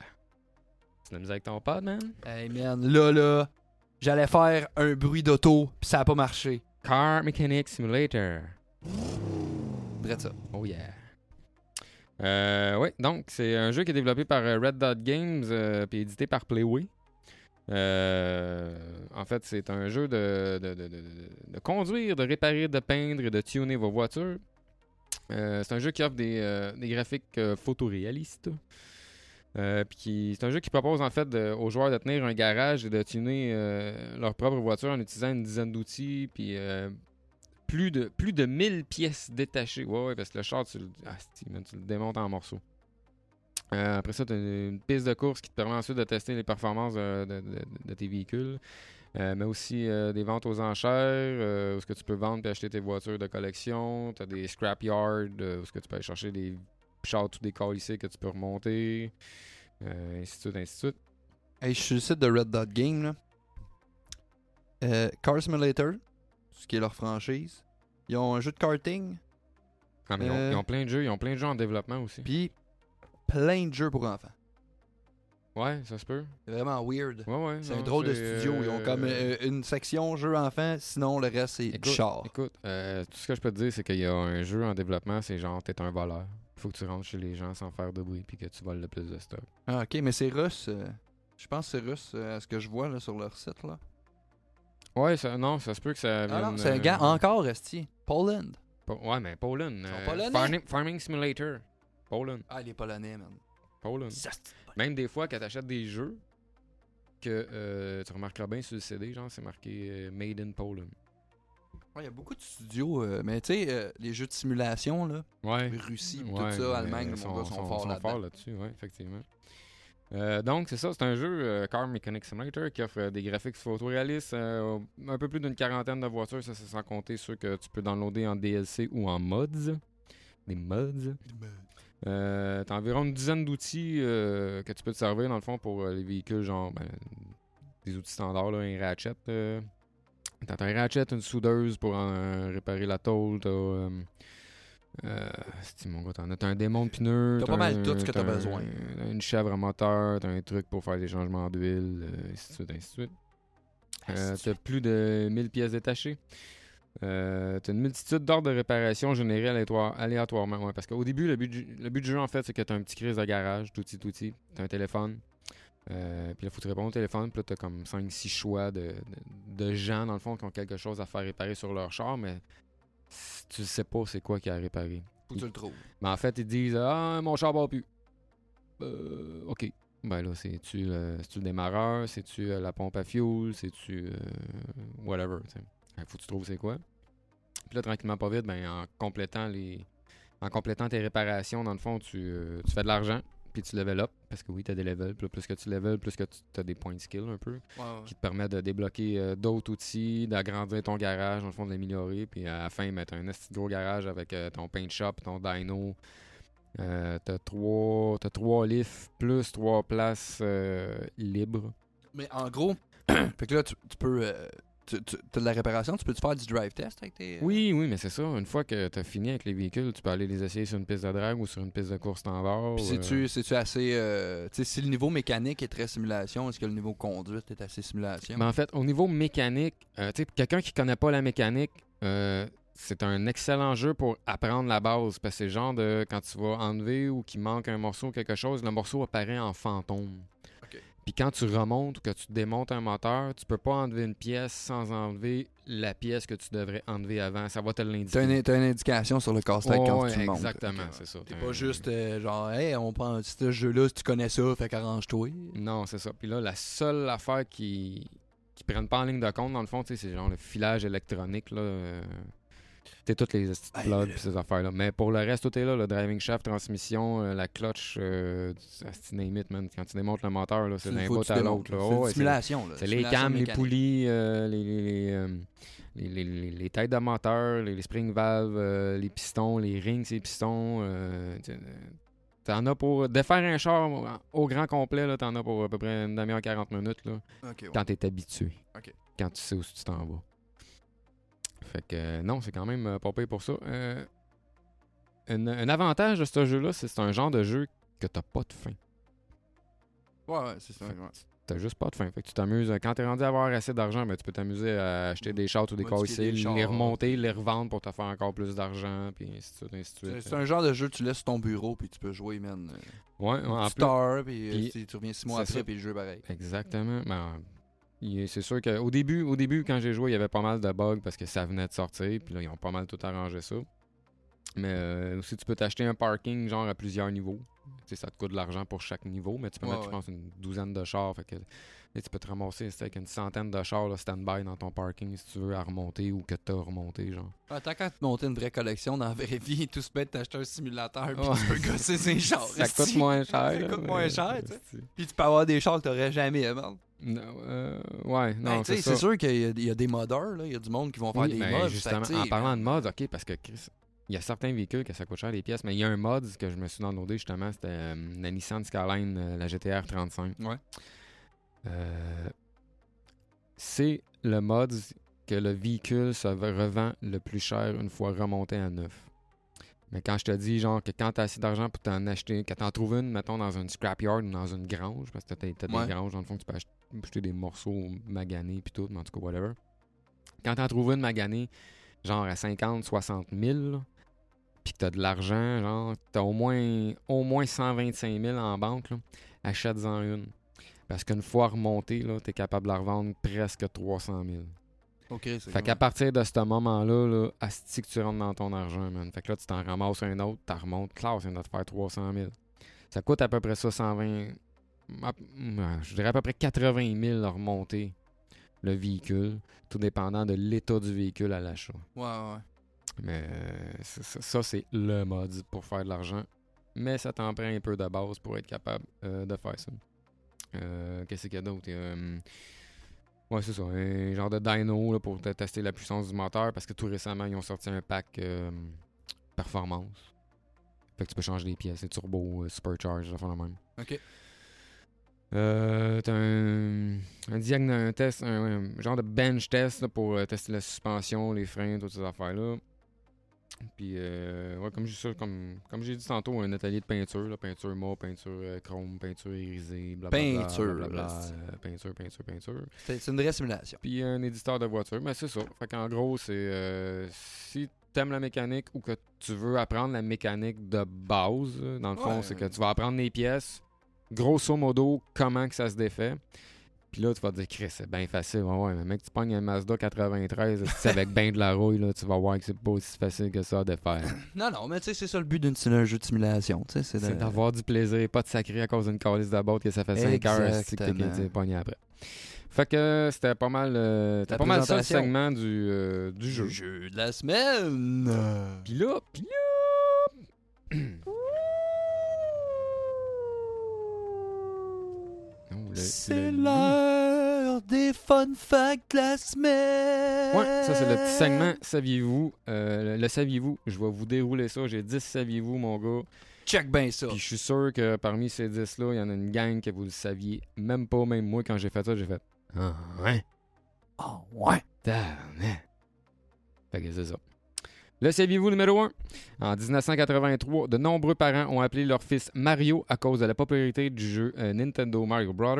C'est la musique avec ton pod, man? Hey man, là, là, j'allais faire un bruit d'auto, pis ça a pas marché. Car Mechanic Simulator. Drette. Oh yeah. Euh, oui, donc c'est un jeu qui est développé par euh, Red Dot Games euh, puis édité par Playway. Euh, en fait, c'est un jeu de, de, de- conduire, de réparer, de peindre et de tuner vos voitures. C'est un jeu qui offre des, des graphiques photoréalistes. C'est un jeu qui propose en fait aux joueurs de tenir un garage et de tuner leur propre voiture en utilisant une dizaine d'outils. Puis plus de, plus de 1000 pièces détachées. Ouais, ouais, parce que le char, tu le, ah, démontes en morceaux. Euh, après ça, tu as une piste de course qui te permet ensuite de tester les performances de, tes véhicules. Euh, mais aussi euh, des ventes aux enchères, où est-ce que tu peux vendre et acheter tes voitures de collection. Tu as des scrap yards, euh, où est-ce que tu peux aller chercher des chars tout décalissés que tu peux remonter. Ainsi de ainsi de suite. Je suis sur le site de Red Dot Game, là. Car Simulator, ce qui est leur franchise. Ils ont un jeu de karting, Ah, mais ils, ont, Euh. ils ont plein de jeux, ils ont plein de jeux en développement aussi. puis plein de jeux pour enfants. Ouais, ça se peut. C'est vraiment weird. Ouais, ouais. C'est un drôle de studio. Ils ont euh, comme euh, une section jeux enfants, sinon le reste c'est du Écoute, char. Écoute, euh, tout ce que je peux te dire, c'est qu'il y a un jeu en développement, c'est genre, t'es un voleur. Faut que tu rentres chez les gens sans faire de bruit puis que tu voles le plus de stock. Ah, ok, mais c'est russe. euh, je pense que c'est russe euh, à ce que je vois là, sur leur site. Là. Ouais, ça, non, ça se peut que ça vienne... Ah non, c'est un euh, gars encore, Esti. Poland. Po- Ouais, mais Poland. sont euh, polonais? farming, farming Simulator. Poland. Ah, les Polonais, man. Poland. Même des fois, quand t'achètes des jeux, que euh, tu remarqueras bien sur le CD, genre, c'est marqué euh, Made in Poland. Ouais, il y a beaucoup de studios, euh, mais tu sais, euh, les jeux de simulation, là, Ouais. Russie, Ouais, tout mais ça, Allemagne, mon sont, gars, sont, sont- forts sont là-dedans. forts là-dessus, ouais, effectivement. Euh, donc, c'est ça, c'est un jeu euh, Car Mechanic Simulator qui offre euh, des graphiques photoréalistes, un peu plus d'une quarantaine de voitures, ça c'est sans compter ceux que tu peux downloader en DLC ou en mods. Des mods. Euh, T'as environ une dizaine d'outils euh, que tu peux te servir dans le fond pour euh, les véhicules, genre ben, des outils standards, là, un ratchet. T'as un ratchet, une soudeuse pour réparer la tôle, t'as. Euh, c'est mon gars, t'en as t'as un démon de pneus. T'as pas mal tout ce que t'as besoin. t'as une chèvre à moteur, t'as un truc pour faire des changements d'huile, euh, ainsi de suite, ainsi de suite. Euh, t'as plus de 1000 pièces détachées. Euh, t'as une multitude d'ordres de réparation générés aléatoire- aléatoirement. Ouais, parce qu'au début, le but, du, le but du jeu, en fait, c'est que t'as un petit crise de garage, tout petit, tout petit. T'as un téléphone. Euh, puis là, faut que tu répondes au téléphone. Puis là, t'as comme 5-6 choix de, de, de gens, dans le fond, qui ont quelque chose à faire réparer sur leur char, mais tu sais pas c'est quoi qu'il y a. Faut que tu le trouves. Mais en fait, ils disent Ah, mon char va plus. Euh, ok. Ben là, c'est-tu le, c'est-tu le démarreur? C'est-tu euh, la pompe à fuel? C'est-tu. euh, whatever. Faut que tu trouves c'est quoi. Puis là, tranquillement, pas vite, ben, en complétant les. En complétant tes réparations, dans le fond, tu, euh, tu fais de l'argent, puis tu level up. Parce que oui, tu as des levels. Puis plus que tu level, plus que tu as des points de skill un peu qui te permet de débloquer euh, d'autres outils, d'agrandir ton garage, dans le fond, de l'améliorer. Puis à la fin, mettre un esti gros garage avec euh, ton paint shop, ton dyno. Euh, t'as trois, t'as trois lifts plus trois places libres. Mais en gros, (clears throat) fait que là, tu, tu peux. Tu, tu as de la réparation, tu peux-tu faire du drive test avec tes. euh, Oui, oui, mais c'est ça. Une fois que t'as fini avec les véhicules, tu peux aller les essayer sur une piste de drag ou sur une piste de course standard. Puis euh, c'est-tu assez. euh, tu si le niveau mécanique est très simulation, est-ce que le niveau conduite est assez simulation? Mais en fait, au niveau mécanique, euh, tu quelqu'un qui connaît pas la mécanique, c'est un excellent jeu pour apprendre la base. Parce que c'est genre de quand tu vas enlever ou qu'il manque un morceau ou quelque chose, le morceau apparaît en fantôme. Puis quand tu remontes ou que tu démontes un moteur, tu peux pas enlever une pièce sans enlever la pièce que tu devrais enlever avant. Ça va te l'indiquer. T'as une, t'as une indication sur le casse-tête Ouais, quand ouais, tu montes. Exactement, c'est ça. T'es pas juste euh, genre, hey, on prend ce jeu-là, si tu connais ça, fait qu'arrange-toi. Non, c'est ça. Puis là, la seule affaire qui qui prennent pas en ligne de compte, dans le fond, tu sais, c'est genre le filage électronique, là. euh, T'es toutes les plugs pis ces affaires-là. Mais pour le reste, tout est là. Le driving shaft, transmission, euh, la clutch, euh, name it, man. Quand tu démontes le moteur, là, c'est d'un bout à l'autre. là. C'est Oh, une simulation. là. C'est les cams, les poulies, euh, les, les, les, euh, les, les- les- les têtes de moteur, les, les spring valves, les pistons, les rings, ces pistons. T'en as pour. Défaire un char au- grand complet, t'en as pour à peu près une demi-heure, 40 minutes, là, Ok, ouais. quand t'es habitué. Quand tu sais où tu t'en vas. Fait que euh, non, c'est quand même euh, pas pire pour ça. Euh, un, un avantage de ce jeu-là, c'est que c'est un genre de jeu que t'as pas de fin. Ouais, ouais, c'est ça. Ouais. T'as juste pas de fin. Fait que tu t'amuses. Quand t'es rendu à avoir assez d'argent, ben, tu peux t'amuser à acheter des chars ou des des les remonter, les revendre pour te faire encore plus d'argent, puis ainsi de suite, ainsi de C'est suite. c'est un genre de jeu que tu laisses sur ton bureau, puis tu peux jouer, man. Ouais, ouais, en tu plus. stars, puis Puis- tu reviens six mois après, puis le jeu est pareil. Exactement. Ben, c'est sûr qu'au début, au début, quand j'ai joué, il y avait pas mal de bugs parce que ça venait de sortir, puis là, ils ont pas mal tout arrangé ça. Mais euh, aussi, tu peux t'acheter un parking genre à plusieurs niveaux. Ça te coûte de l'argent pour chaque niveau, mais tu peux Ouais, mettre, je pense, une douzaine de chars. Fait que tu peux te ramasser avec une centaine de chars là, stand-by dans ton parking si tu veux à remonter ou que tu as remonté. Genre. Ah, Tant qu'à te monter une vraie collection dans la vraie vie, (laughs) tout se bête d'acheter un simulateur, puis tu peux gosser ses chars. (laughs) ça coûte moins cher. Ça coûte mais- moins cher. Puis tu peux avoir des chars que t'aurais jamais, man. Euh, ouais, non, Ben, c'est sûr qu'il y, a- il y a des modeurs, là. Il y a du monde qui vont faire Oui, des ben, mods. justement, en parlant de mods, ok, parce que Chris, il y a certains véhicules que ça coûte cher les pièces, mais il y a un mod que je me suis downloadé justement, c'était euh, la Nissan Skyline, euh, la GTR 35. Ouais. Euh, c'est le mod que le véhicule se revend le plus cher une fois remonté à neuf. Mais quand je te dis, genre, que quand t'as assez d'argent pour t'en acheter, que t'en trouves une, mettons, dans une scrapyard ou dans une grange, parce que t'as, t'as Ouais. des granges, dans le fond, que tu peux ach- acheter des morceaux maganés puis tout, mais en tout cas, whatever. Quand t'en trouves une maganée, genre à 50, 60 000, là, puis que t'as de l'argent, genre, t'as au moins, au moins 125 000 en banque, là, achète-en une. Parce qu'une fois remontée, là, t'es capable de la revendre presque 300 000. Ok, Fait qu'à partir de ce moment-là, là, asti que tu rentres dans ton argent, man. Fait que là, tu t'en ramasses un autre, t'en remontes, classe, il de te faire 300 000. Ça coûte à peu près ça, 120... à- euh, Je dirais à peu près 80 000 à remonter le véhicule, tout dépendant de l'état du véhicule à l'achat. Ouais, ouais. Mais euh, ça, c'est le mode pour faire de l'argent. Mais ça t'en prend un peu de base pour être capable euh, de faire ça. Euh, Qu'est-ce qu'il y a d'autre? Ouais, c'est ça. Un genre de dyno là, pour te tester la puissance du moteur parce que tout récemment, ils ont sorti un pack euh, performance. Fait que tu peux changer les pièces, les turbo, euh, supercharge, ça fait le même. Ok. Euh, t'as un, un diagno- un test, un, un genre de bench test là, pour euh, tester la suspension, les freins, toutes ces affaires-là. Puis, euh, ouais, comme, j'ai comme, comme dit tantôt, un atelier de peinture, là, peinture mat, peinture euh, chrome, peinture irisée, blablabla. Peinture, blablabla, euh, peinture, peinture, peinture. C'est une vraie simulation. Puis un éditeur de voiture, mais c'est ça. Fait qu'en gros, c'est euh, si t'aimes la mécanique ou que tu veux apprendre la mécanique de base, dans le fond, c'est que tu vas apprendre les pièces, grosso modo, comment que ça se défait. Puis là, tu vas te dire, Chris, c'est bien facile. Ouais, ouais, mais mec, tu pognes un Mazda 93, c'est avec (laughs) ben de la rouille, là, tu vas voir que c'est pas aussi facile que ça à défaire. (coughs) Non, non, mais tu sais, c'est ça le but d'un jeu de simulation. tu sais, C'est de- d'avoir du plaisir, pas de sacrer à cause d'une calice de botte que ça fait 5 heures si que t'es pogné après. Fait que c'était pas mal, euh, pas mal ça le segment du, euh, du jeu. Le jeu de la semaine. Pis là, pis là. (coughs) (coughs) Oh, le- C'est l'heure des fun facts de la semaine. Ouais, ça c'est le petit segment. Saviez-vous Euh, Le, le saviez-vous Je vais vous dérouler ça. J'ai 10 saviez-vous, mon gars. Check bien ça. Puis je suis sûr que parmi ces 10-là, il y en a une gang que vous le saviez. Même pas, même moi, quand j'ai fait ça, j'ai fait. Ah, ouais? Oh, ouais. Tabarnak. Fait que c'est ça. Le saviez-vous numéro 1? En 1983, de nombreux parents ont appelé leur fils Mario à cause de la popularité du jeu euh, Nintendo Mario Bros.,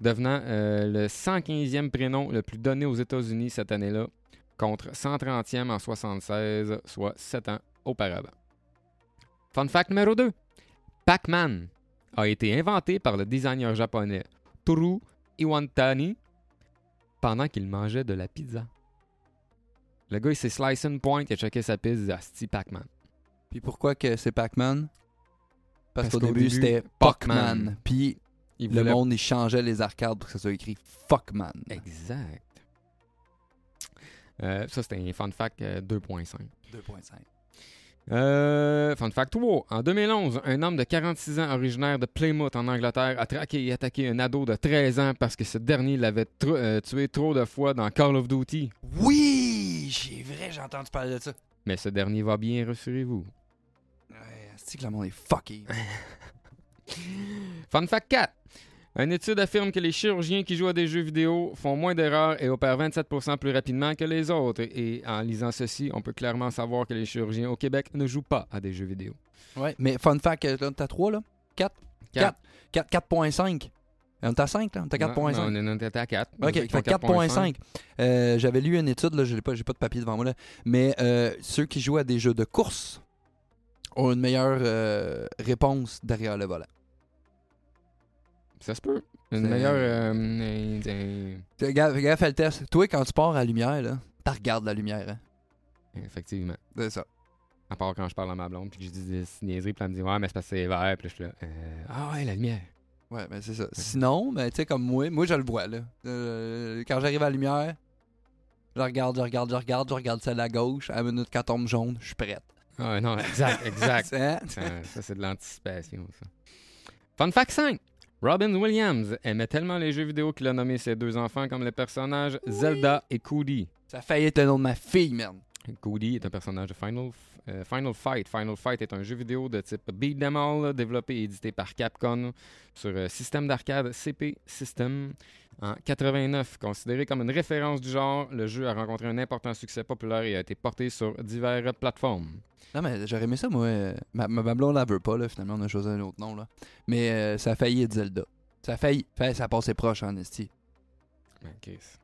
devenant euh, le 115e prénom le plus donné aux États-Unis cette année-là, contre 130e en 76, soit 7 ans auparavant. Fun fact numéro 2. Pac-Man a été inventé par le designer japonais Toru Iwantani pendant qu'il mangeait de la pizza. Le gars, il s'est slice une pointe, il a checké sa pizza, Asti Pac-Man. Puis pourquoi que c'est Pac-Man? Parce, Parce qu'au début, début, c'était Pac-Man. Puis Il le voulait- monde, il changeait les arcades pour que ça soit écrit Fuckman. Exact. Euh, ça, c'était un fun fact euh, 2.5. 2.5. Euh, fun fact 3. En 2011, un homme de 46 ans originaire de Plymouth en Angleterre a traqué et attaqué un ado de 13 ans parce que ce dernier l'avait euh, tué trop de fois dans Call of Duty. Oui! J'ai vrai, j'ai entendu parler de ça. Mais ce dernier va bien, rassurez-vous. Ouais, c'est que le monde est fucké. (laughs) Fun fact 4. Une étude affirme que les chirurgiens qui jouent à des jeux vidéo font moins d'erreurs et opèrent 27% plus rapidement que les autres. Et en lisant ceci, on peut clairement savoir que les chirurgiens au Québec ne jouent pas à des jeux vidéo. ouais, mais fun fact, euh, t'as 3 là? 4? 4. 4 4.5. On est à 5 là? On est à 4.5. Non, non, on était à 4. OK, fait 4.5. Euh, J'avais lu une étude, là, je n'ai pas, j'ai pas de papier devant moi, là, mais euh, ceux qui jouent à des jeux de course ont une meilleure euh, réponse derrière le volant. Ça se peut. Une meilleure. euh, euh, Fais gaffe, fais le test. Toi, quand tu pars à la lumière, là, tu regardes la lumière. Hein? effectivement. C'est ça. À part quand je parle à ma blonde, puis que je dis des niaiseries, puis elle me dit Ouais, mais c'est parce que c'est vert, puis là, je suis là. ah ouais, la lumière. Ouais, mais c'est ça. Sinon, ben, tu sais, comme moi, moi, je le vois, là. Euh, quand j'arrive à la lumière, je regarde, je regarde, je regarde, je regarde celle à gauche. À la minute qu'elle tombe jaune, je suis prête. Ah non, exact, exact. (laughs) Hein? ça, ça, c'est de l'anticipation, ça. Fun fact 5. Robin Williams aimait tellement les jeux vidéo qu'il a nommé ses deux enfants comme les personnages Zelda et Cody. Ça a failli être le nom de ma fille, man. Cody est un personnage de Final, euh, Final Fight. Final Fight est un jeu vidéo de type beat 'em all, développé et édité par Capcom sur euh, système d'arcade CP System. En 89, considéré comme une référence du genre, le jeu a rencontré un important succès populaire et a été porté sur diverses plateformes. Non, mais j'aurais aimé ça, moi. Ma, ma, blonde, elle veut pas, là. Finalement, on a choisi un autre nom, là. Mais euh, ça a failli être Zelda. Ça a failli. Fait, ça a passé proche en esti. Ben, Kiss.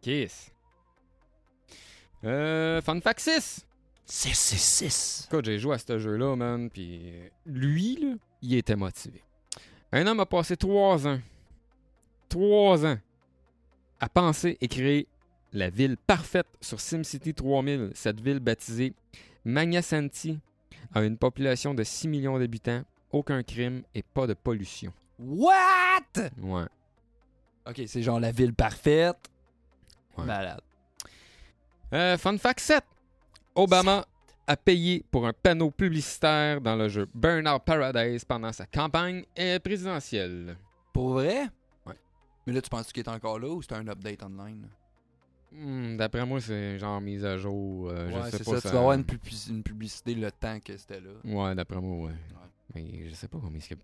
Kiss. Euh, fun fact 6. 6, 6, 6. Écoute, j'ai joué à ce jeu-là, man, puis lui, là, il était motivé. Un homme a passé trois ans, trois ans, à penser et créer la ville parfaite sur SimCity 3000. Cette ville baptisée Magnasanti a une population de 6 millions d'habitants, aucun crime et pas de pollution. What? Ouais. Ok, c'est genre la ville parfaite. Ouais. Malade. Euh, fun fact 7. Obama a payé pour un panneau publicitaire dans le jeu Burnout Paradise pendant sa campagne présidentielle. Pour vrai? Ouais. Mais là, tu penses qu'il est encore là ou c'est un update online? Hmm, D'après moi, c'est genre mise à jour. euh, ouais, c'est ça. Tu vas avoir une, publici- une publicité le temps que c'était là. Ouais, d'après moi, ouais. Mais je sais pas combien c'est.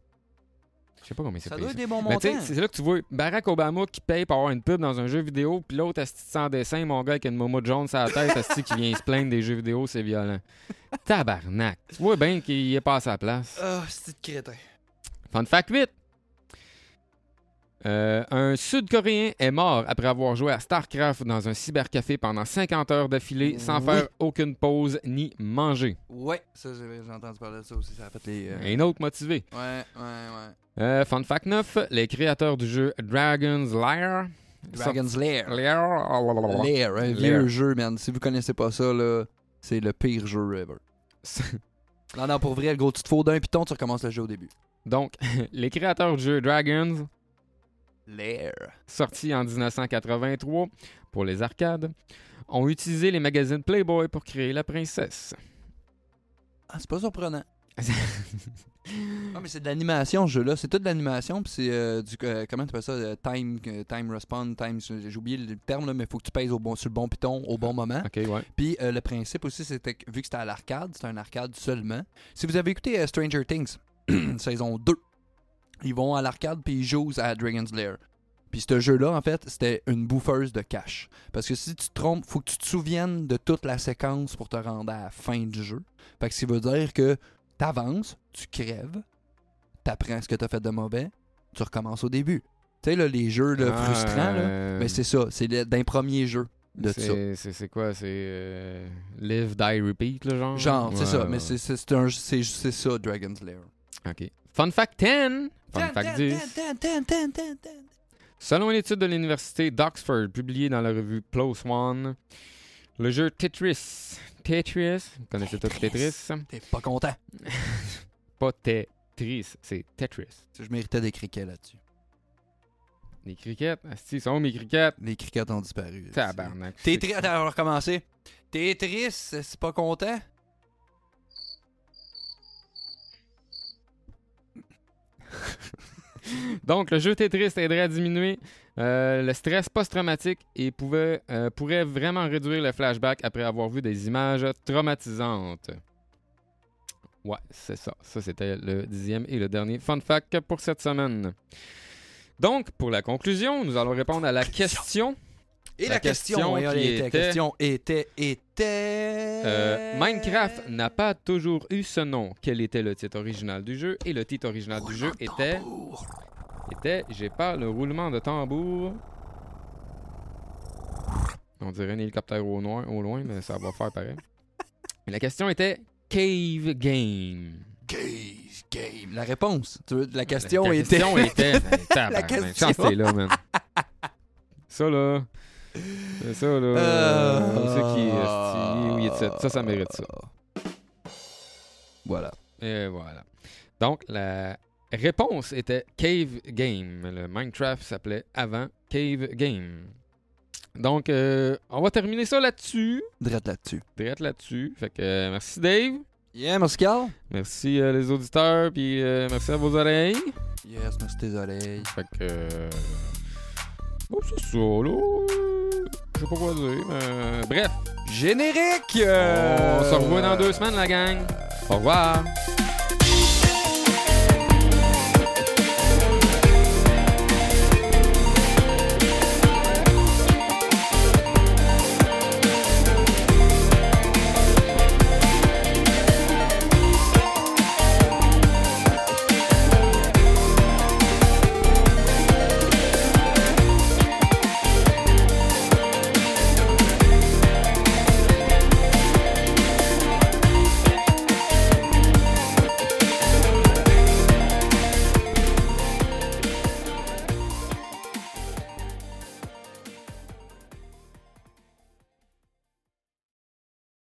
Je sais pas combien c'est Ça payé, doit être des bons Mais tu sais, c'est là que tu vois Barack Obama qui paye pour avoir une pub dans un jeu vidéo, puis l'autre asti sans dessin, mon gars avec une momo jaune sur la tête, asti qui vient se plaindre des jeux vidéo, c'est violent. (laughs) Tabarnak. Tu vois bien qu'il est pas à sa place. Ah, c'est de crétin. Fun fact 8. Euh, un Sud-Coréen est mort après avoir joué à StarCraft dans un cybercafé pendant 50 heures d'affilée sans Oui. faire aucune pause ni manger. Ouais, ça, j'ai j'ai entendu parler de ça aussi. Ça a fait les. euh, Un autre motivé. Ouais, ouais, ouais. Euh, fun fact 9. Les créateurs du jeu Dragon's Lair. Dragon's Lair. Lair. Lair, un Lair. vieux jeu, man. Si vous connaissez pas ça, là, c'est le pire jeu ever. (laughs) Non, non, pour vrai, gros, tu te fous d'un piton, tu recommences le jeu au début. Donc, (laughs) les créateurs du jeu Dragons, Lair. sorti en 1983 pour les arcades, ont utilisé les magazines Playboy pour créer la princesse. Ah, c'est pas surprenant. Ah, mais c'est de l'animation, ce jeu-là. C'est toute de l'animation, puis c'est euh, du. euh, comment tu appelles ça? Euh, Time, time respawn, time. J'ai oublié le terme, là, mais il faut que tu pèses au bon, sur le bon piton au bon moment. ok, ouais. Puis le principe aussi, c'était que vu que c'était à l'arcade, c'était un arcade seulement. Si vous avez écouté Stranger Things, (clears throat) saison 2, ils vont à l'arcade puis ils jouent à Dragon's Lair. Puis ce jeu-là, en fait, c'était une bouffeuse de cash. Parce que si tu te trompes, faut que tu te souviennes de toute la séquence pour te rendre à la fin du jeu. Fait que ça veut dire que t'avances, tu crèves, t'apprends ce que t'as fait de mauvais, tu recommences au début. Tu sais, là, les jeux là, Ah, frustrants, là, euh, mais c'est ça, c'est d'un premier jeu de ça. c'est- quoi C'est euh, Live, Die, Repeat, le genre? Genre, c'est ça, ouais, mais c'est- ça, Dragon's Lair. Ok. Fun fact 10. Fun fact 10. Selon une étude de l'université d'Oxford publiée dans la revue PLOS ONE, le jeu Tetris. Tetris, vous connaissez tous Tetris? T'es pas content. (laughs) Pas Tetris, c'est Tetris. Je méritais des criquets là-dessus. Les crickets, asti, sont où mes crickets? Les criquets ont disparu. Tabarnak. Attends, on va recommencer. T'es triste, c'est pas content? (laughs) Donc, le jeu Tetris aiderait à diminuer euh, le stress post-traumatique et pouvait, euh, pourrait vraiment réduire le flashback après avoir vu des images traumatisantes. Ouais, c'est ça. Ça, c'était le dixième et le dernier fun fact pour cette semaine. Donc, pour la conclusion, nous allons répondre à la question. Et La la, question, qui la était- question était, était... Euh, Minecraft n'a pas toujours eu ce nom. Quel était le titre original du jeu? Et le titre original du jeu était... était J'ai pas le roulement de tambour. On dirait un hélicoptère au, noir, au loin, mais ça va faire pareil. La question était Cave Game. Gaze game. La réponse. Tu veux- la question la était... question était. (laughs) La question. Chance t'es là, man. Ça, là. C'est ça, là. Euh, C'est qui, esti, oui, etc. Ça, ça mérite ça. Voilà. Et voilà. Donc, la réponse était Cave Game. Le Minecraft s'appelait avant Cave Game. Donc, euh, on va terminer ça là-dessus. Drette là-dessus. Direct là-dessus. Fait que euh, merci Dave. Yeah, merci Carl. Merci euh, les auditeurs. Puis euh, merci à vos oreilles. Yes, merci tes oreilles. Fait que. Bon, c'est ça, là. Je sais pas quoi dire, mais. Bref, Générique! on se revoit dans deux semaines, la gang. Au revoir.